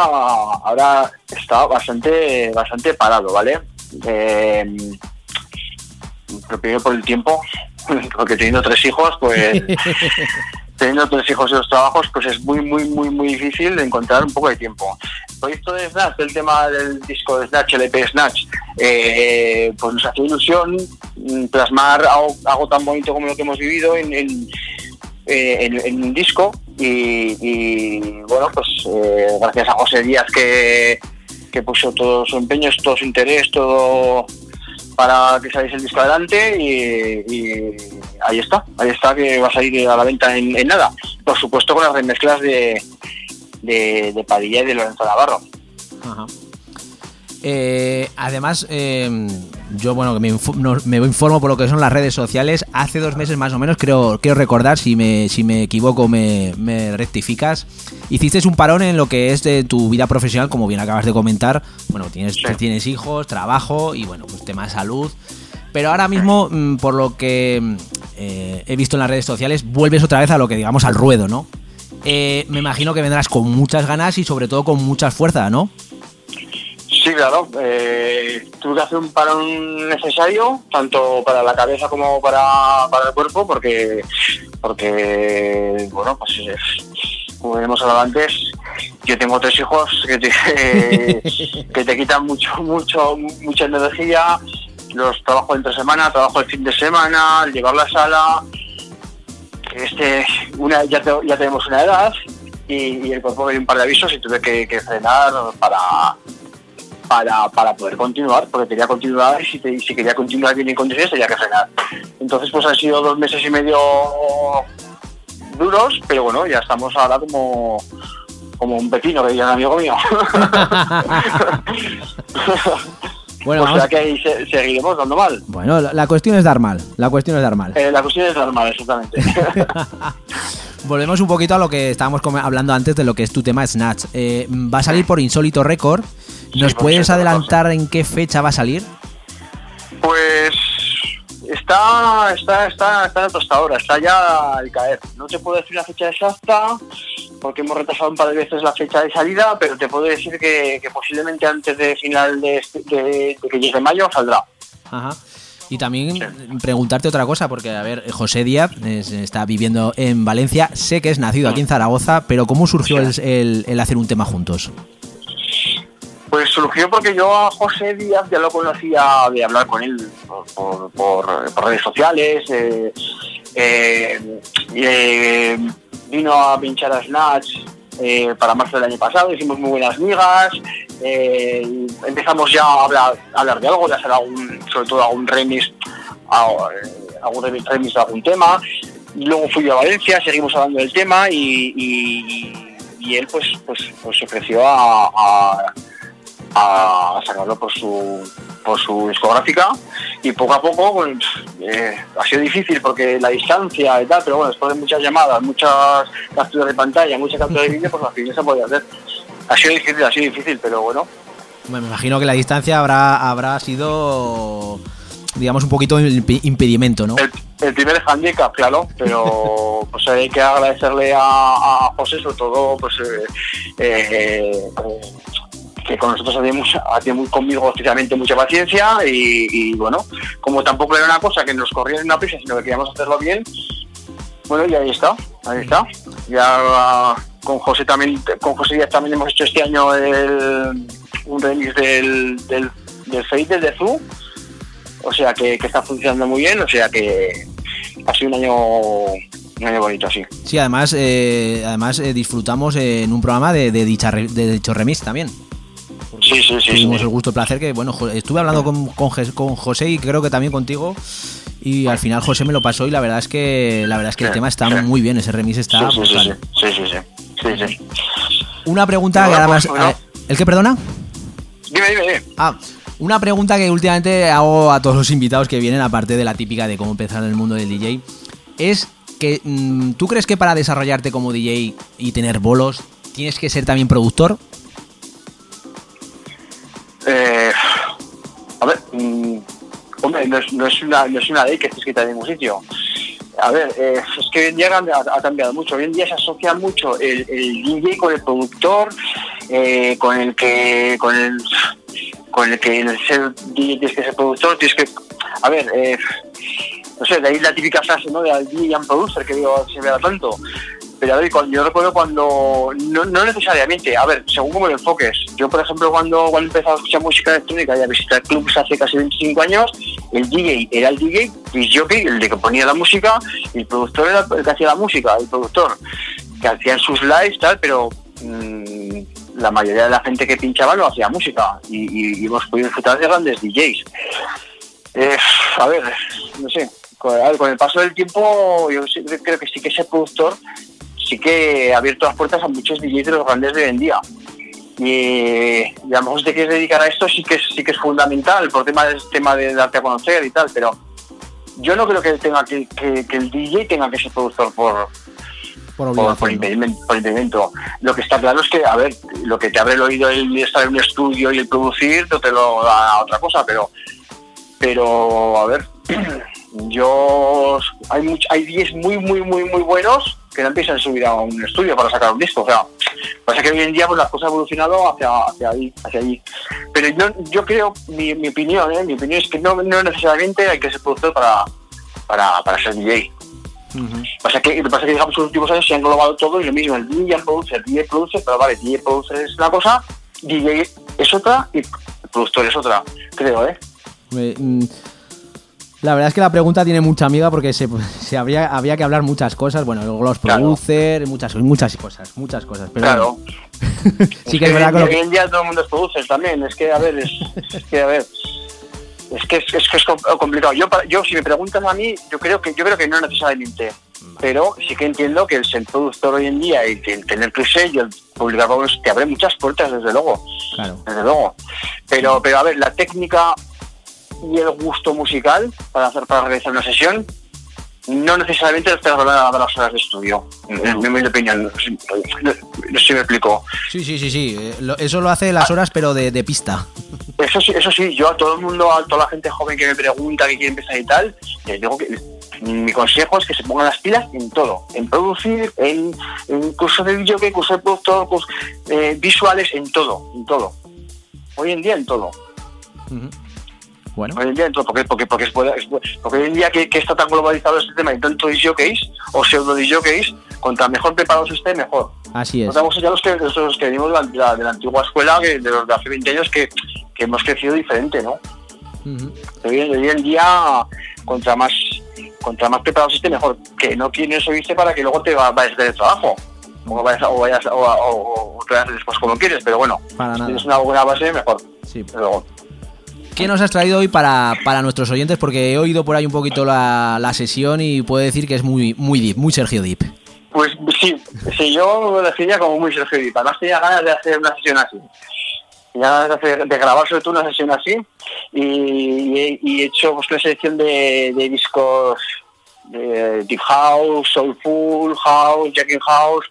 ahora está bastante, bastante parado, ¿vale? Eh, primero por el tiempo, porque teniendo tres hijos, pues teniendo tres hijos y dos trabajos, pues es muy, muy, muy, muy difícil de encontrar un poco de tiempo. El proyecto de Snatch, el tema del disco de Snatch, el EP Snatch, eh, pues nos hace ilusión mm, plasmar algo, algo tan bonito como lo que hemos vivido en, en, eh, en- en un disco y, y, bueno, pues eh, gracias a José Díaz que, que puso todo su empeño, todo su interés, todo para que saliese el disco adelante y, ahí está, ahí está que va a salir a la venta en, en nada. Por supuesto con las remezclas de, de, de Padilla y de Lorenzo Navarro. Ajá. Eh, además, eh, yo bueno que me, no- me informo por lo que son las redes sociales. Hace dos meses más o menos, creo, quiero recordar, si me, si me equivoco me, me rectificas, hiciste un parón en lo que es de tu vida profesional, como bien acabas de comentar. Bueno, tienes, Sí. tienes hijos, trabajo y bueno, pues tema de salud. Pero ahora mismo, mm, por lo que mm, eh, he visto en las redes sociales, vuelves otra vez a lo que digamos al ruedo, ¿no? Eh, me imagino que vendrás con muchas ganas y sobre todo con mucha fuerza, ¿no? Sí, claro. eh, tuve que hacer un parón necesario, tanto para la cabeza como para, para el cuerpo, porque, porque bueno, pues eh, como hemos hablado antes, yo tengo tres hijos que te, que te quitan mucho, mucho, mucha energía. Los trabajo entre semana, trabajo el fin de semana, llevar la sala. Este, una, ya, te- ya tenemos una edad y, y el cuerpo me dio un par de avisos y tuve que, que frenar para, para, para poder continuar, porque quería continuar y si, te- si quería continuar bien en condiciones tenía que frenar. Entonces pues han sido dos meses y medio duros, pero bueno, ya estamos ahora como, como un pepino, que diría un amigo mío. Bueno, o vamos- sea que ahí se- seguiremos dando mal. Bueno, la, la cuestión es dar mal. La cuestión es dar mal. Eh, la cuestión es normal, exactamente. Volvemos un poquito a lo que estábamos hablando antes de lo que es tu tema Snatch. Eh, va a salir por Insólito Record. ¿Nos puedes adelantar en qué fecha va a salir? Pues está, está, está, está en ahora, está ya al caer. No te puedo decir la fecha exacta porque hemos retrasado un par de veces la fecha de salida, pero te puedo decir que, que posiblemente antes de final de, este- de- de que llegue mayo saldrá. Ajá. Y también preguntarte otra cosa, porque, a ver, José Díaz es- está viviendo en Valencia, sé que es nacido aquí en Zaragoza, pero ¿cómo surgió el, el- el hacer un tema juntos? Pues surgió porque yo a José Díaz ya lo conocía de hablar con él por, redes sociales. eh, eh, eh, vino a pinchar a Snatch para marzo del año pasado, hicimos muy buenas migas. empezamos ya a hablar, hablar de algo, de hacer algún, sobre todo algún remix, algún remix, de algún tema. Luego fui a Valencia, seguimos hablando del tema y, él pues, pues, pues se ofreció a a sacarlo por su por su discográfica y poco a poco pues, eh, ha sido difícil porque la distancia y tal pero bueno después de muchas llamadas muchas capturas de pantalla muchas capturas de vídeo pues al fin se podía hacer ha sido difícil ha sido difícil pero bueno Bueno, me imagino que la distancia habrá, habrá sido, digamos, un poquito imp- impedimento, ¿no? el, el primer handicap claro pero pues hay que agradecerle a, a José sobre todo pues eh, eh, que con nosotros ha tenido, mucha- ha tenido muy- conmigo especialmente mucha paciencia y, bueno, como tampoco era una cosa que nos corría en una prisa, sino que queríamos hacerlo bien, bueno, y ahí está, ahí está. Ya con José también, con José Díaz también hemos hecho este año el, un remix del, del, del Fate de Zoo, o sea que, está funcionando muy bien, o sea que ha sido un año, año bonito así. Sí, además, eh, además eh, disfrutamos en un programa de, de dicha de dicho remix también. Sí, sí, sí. Tuvimos sí. el gusto, el placer que, bueno, estuve hablando con, con, José y creo que también contigo. Y al final José me lo pasó y la verdad es que la verdad es que el tema está muy bien, ese remix está sí, sí, sí, brutal. sí, sí, sí, sí, sí. Una pregunta que además pues, bueno. ¿El que perdona? Dime, dime, dime. Ah, una pregunta que últimamente hago a todos los invitados que vienen, aparte de la típica de cómo empezar en el mundo del DJ, es que mm, ¿tú crees que para desarrollarte como DJ y tener bolos tienes que ser también productor? Eh, a ver, mm, hombre, no es, no es una, no es una ley que esté escrita en ningún sitio. A ver, eh, es que hoy en día ha, cambiado- mucho. Hoy en día se asocia mucho el, DJ con el productor, eh, con el que, con el, con el que el ser DJ tienes que ser productor, tienes que, a ver, eh, no sé, de ahí la típica frase, ¿no? De DJ and producer que digo se vea tanto. Pero a ver, yo recuerdo cuando, no, necesariamente, a ver, según cómo lo enfoques. Yo, por ejemplo, cuando, cuando empecé a escuchar música electrónica y a visitar clubs hace casi 25 años, el DJ era el DJ, el jockey, el de que ponía la música, y el productor era el que hacía la música, el productor, que hacían sus lives, tal, pero mm, la mayoría de la gente que pinchaba no hacía música y, y hemos podido disfrutar de grandes DJs. Eh, a ver, no sé, con, el paso del tiempo yo creo que sí que ese productor sí que ha abierto las puertas a muchos DJs de los grandes de hoy en día. Y, y a lo mejor si te quieres dedicar a esto sí que sí que es fundamental por tema del tema de darte a conocer y tal, pero yo no creo que tenga que, que- que el DJ tenga que ser productor por, Por por, por, obligación. ¿no? impedimento, por impedimento. Lo que está claro es que, a ver, lo que te abre el oído el estar en un estudio y el producir no te lo da otra cosa, pero, pero a ver, yo hay much, hay 10 muy, muy, muy, muy buenos que no empiezan a subir a un estudio para sacar un disco. O sea, pasa que hoy en día pues las cosas han evolucionado hacia, hacia ahí, hacia allí. Pero yo, yo creo, mi, mi opinión, ¿eh? mi opinión es que no, no necesariamente hay que ser productor para, para, para ser DJ. Ujú. Pasa que, lo que pasa que digamos, los últimos años se han globado todo y lo mismo, el DJ producer, DJ producer, pero vale, DJ producer es una cosa, DJ es otra y productor es otra, creo, ¿eh? Me- mm, La verdad es que la pregunta tiene mucha amiga porque se, se habría, había que hablar muchas cosas. Bueno, luego los Claro. producer, muchas, muchas cosas, muchas cosas. Pero claro. bueno, sí que es verdad que lo hoy en día todo el mundo es producer también, es que, a ver, es, es que, a ver, es que es, es que es com- complicado. Yo, yo, si me preguntas a mí, yo creo que yo creo que no necesariamente, pero sí que entiendo que el ser productor hoy en día y el tener tu sello, el publicar te abre muchas puertas, desde luego. Claro. Desde luego. Pero, pero a ver, la técnica y el gusto musical para hacer para realizar una sesión no necesariamente estás hablando de las horas de estudio, en mi opinión. No, sé- si me explico. Sí, sí, sí, sí. eh, Eso lo hace las horas, pero de, de pista. Eso sí, eso sí, yo a todo el mundo, a toda la gente joven que me pregunta que quiere empezar y tal, les digo que mi consejo es que se pongan las pilas en todo, en producir, en, en cursos de video, cursos de productor, cursos, eh, visuales, en todo, en todo. Hoy en día en todo. Bueno, Hoy en día en todo, porque, porque, porque, es porque hoy en día que, que está tan globalizado este tema y tanto jockeys o pseudo jockeys, contra mejor preparados esté, mejor. así es. No tenemos ya los que, los, que venimos de la, de antigua escuela, que, de los de hace 20 años, que, que hemos crecido diferente, ¿no? Ujú. Hoy, hoy en día, contra más contra más preparados esté, mejor. Que no quieres oírse para que luego te va- vayas de trabajo. O vayas, o vayas o, o- o te vayas después como quieres, pero bueno, Para si nada. tienes una buena base, mejor. Sí. ¿Qué nos has traído hoy para, para nuestros oyentes? Porque he oído por ahí un poquito la, la sesión y puedo decir que es muy, muy deep, muy Sergio Deep. Pues sí, sí, yo lo definiría como muy Sergio Deep. Además tenía ganas de hacer una sesión así. Tenía ganas de, grabar sobre todo una sesión así y, he, hecho pues, una selección de, discos de Deep House, Soulful House, Jacking House,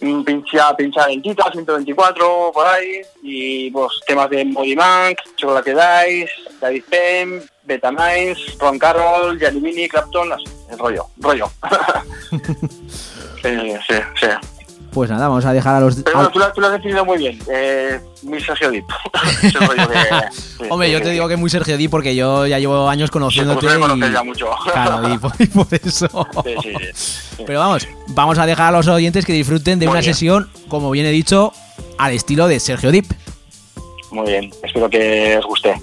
pincha, pincha lentita, 124 por ahí y pues temas de Moody Monk, Chocolate Dice, David Penn, Betamind, Ron Carroll, Gianni Mini, Clapton, así, el rollo, rollo. sí, sí, sí. Pues nada, vamos a dejar a los... Pero bueno, tú, lo- tú lo has definido muy bien, eh, muy Sergio sí, Hombre, sí, yo sí. te digo que muy Sergio Deep porque yo ya llevo años Sí, conociéndote pues me conoces y... ya mucho. Claro, y por, y por eso... Sí, sí, sí. Pero vamos, vamos a dejar a los oyentes que disfruten de Muy una bien. sesión, como bien he dicho, al estilo de Sergio Deep. Muy bien, espero que os guste.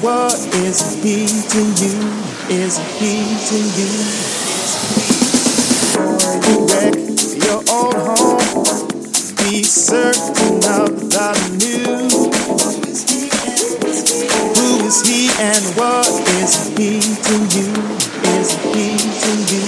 What is he to you? Is he to you? You wreck your old home, be certain of the new. Who is he and what is he to you? Is he to you?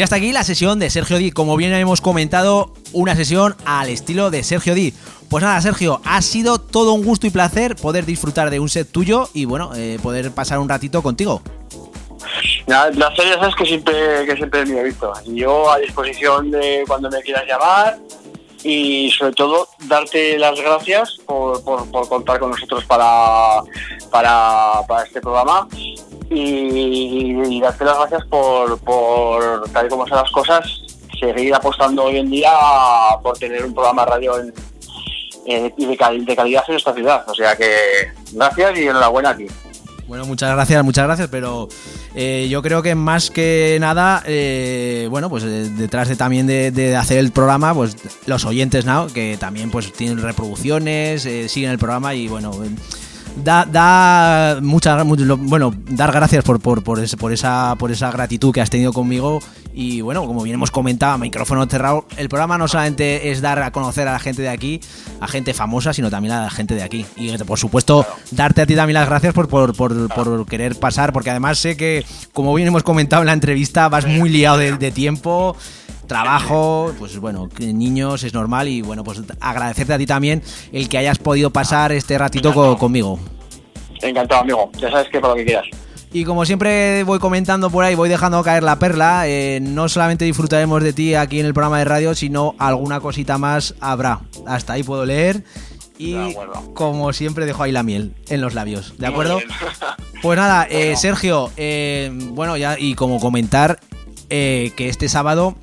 Y hasta aquí la sesión de Sergio Di. Como bien hemos comentado, una sesión al estilo de Sergio Di. Pues nada, Sergio, ha sido todo un gusto y placer poder disfrutar de un set tuyo y bueno, eh, poder pasar un ratito contigo. La serie es que siempre, que siempre me he visto. Yo a disposición de cuando me quieras llamar y sobre todo darte las gracias por, por- por contar con nosotros para, para, para este programa y, darte las gracias por, por, tal y como son las cosas, seguir apostando hoy en día por tener un programa radio en- de, cal- de calidad en esta ciudad. O sea que gracias y enhorabuena a ti. Bueno, muchas gracias, muchas gracias, pero eh, yo creo que más que nada, eh, bueno, pues eh, detrás de también de, hacer el programa, pues los oyentes, ¿no? Que también pues tienen reproducciones, eh, siguen el programa y bueno, eh, da, da muchas, bueno, dar gracias por, por, por, ese- por esa, por esa gratitud que has tenido conmigo. Y bueno, como bien hemos comentado, micrófono cerrado, el programa no solamente es dar a conocer a la gente de aquí, a gente famosa, sino también a la gente de aquí. Y por supuesto, darte a ti también las gracias por, por, por, por querer pasar, porque además sé que, como bien hemos comentado en la entrevista, vas muy liado de, de tiempo, trabajo, pues bueno, niños es normal y bueno, pues agradecerte a ti también el que hayas podido pasar este ratito co- conmigo. Encantado, amigo. Ya sabes que para lo que quieras. Y como siempre voy comentando por ahí, voy dejando caer la perla, eh, no solamente disfrutaremos de ti aquí en el programa de radio, sino alguna cosita más habrá. Hasta ahí puedo leer. Y como siempre dejo ahí la miel en los labios, ¿de acuerdo? Pues nada, eh, Sergio, eh, bueno, ya y como comentar que este sábado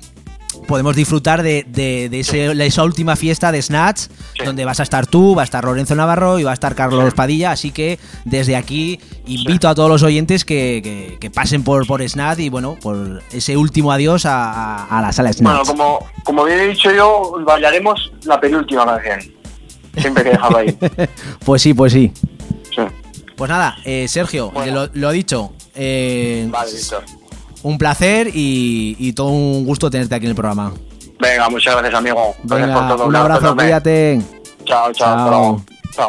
podemos disfrutar de, de- de ese- de esa última fiesta de Snatch, Sí. donde vas a estar tú, va a estar Lorenzo Navarro y va a estar Carlos Padilla, así que desde aquí invito a todos los oyentes que, que- que pasen por, por Snatch y bueno, por ese último adiós a, a- a la sala Bueno, Snatch. como, como bien he dicho yo, bailaremos la penúltima canción. Siempre que dejarlo ahí. pues sí, pues sí. Sí. Pues nada, eh, Sergio, Bueno. lo, lo dicho, eh, Vale, Víctor. Un placer y, y todo un gusto tenerte aquí en el programa. Venga, muchas gracias, amigo. Gracias Venga, por todo. un abrazo, cuídate. Chao, chao. Chao. Chao.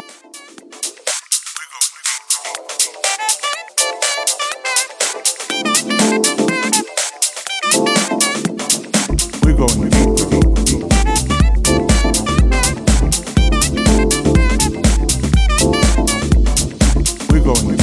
We're going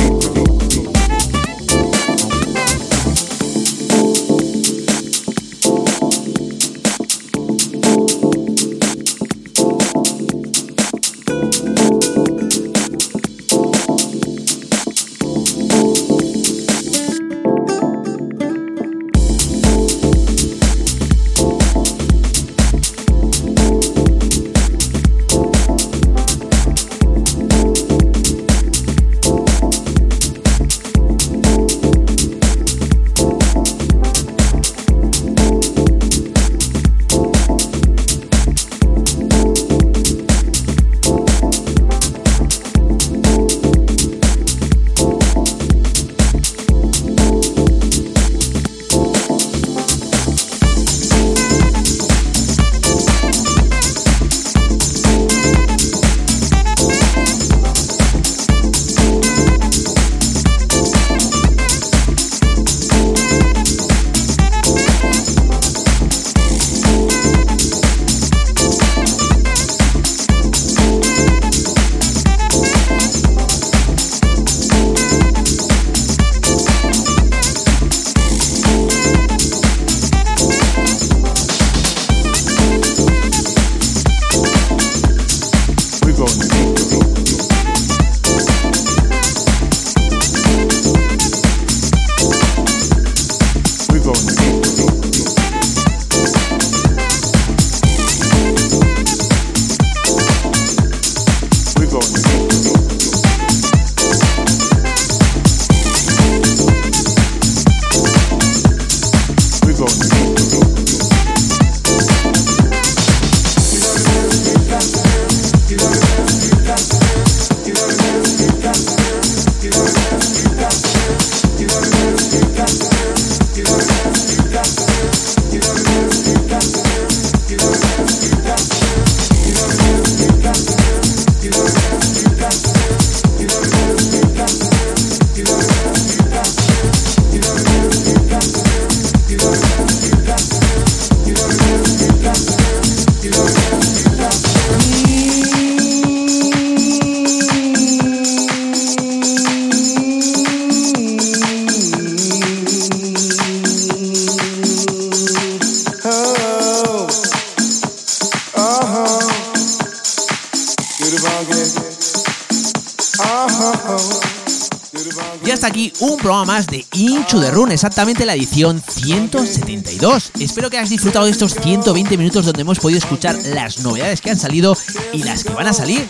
exactamente la edición 172. Espero que hayas disfrutado de estos 120 minutos donde hemos podido escuchar las novedades que han salido y las que van a salir.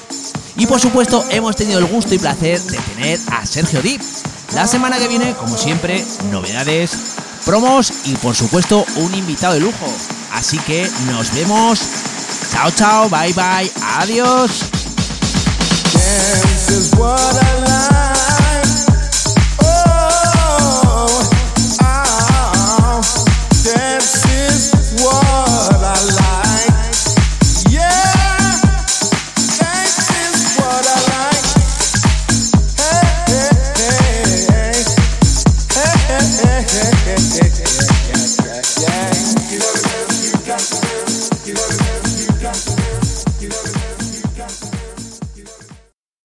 Y por supuesto, hemos tenido el gusto y placer de tener a Sergio Dip. La semana que viene, como siempre, novedades, promos y por supuesto un invitado de lujo. Así que nos vemos. Chao, chao, bye bye, adiós.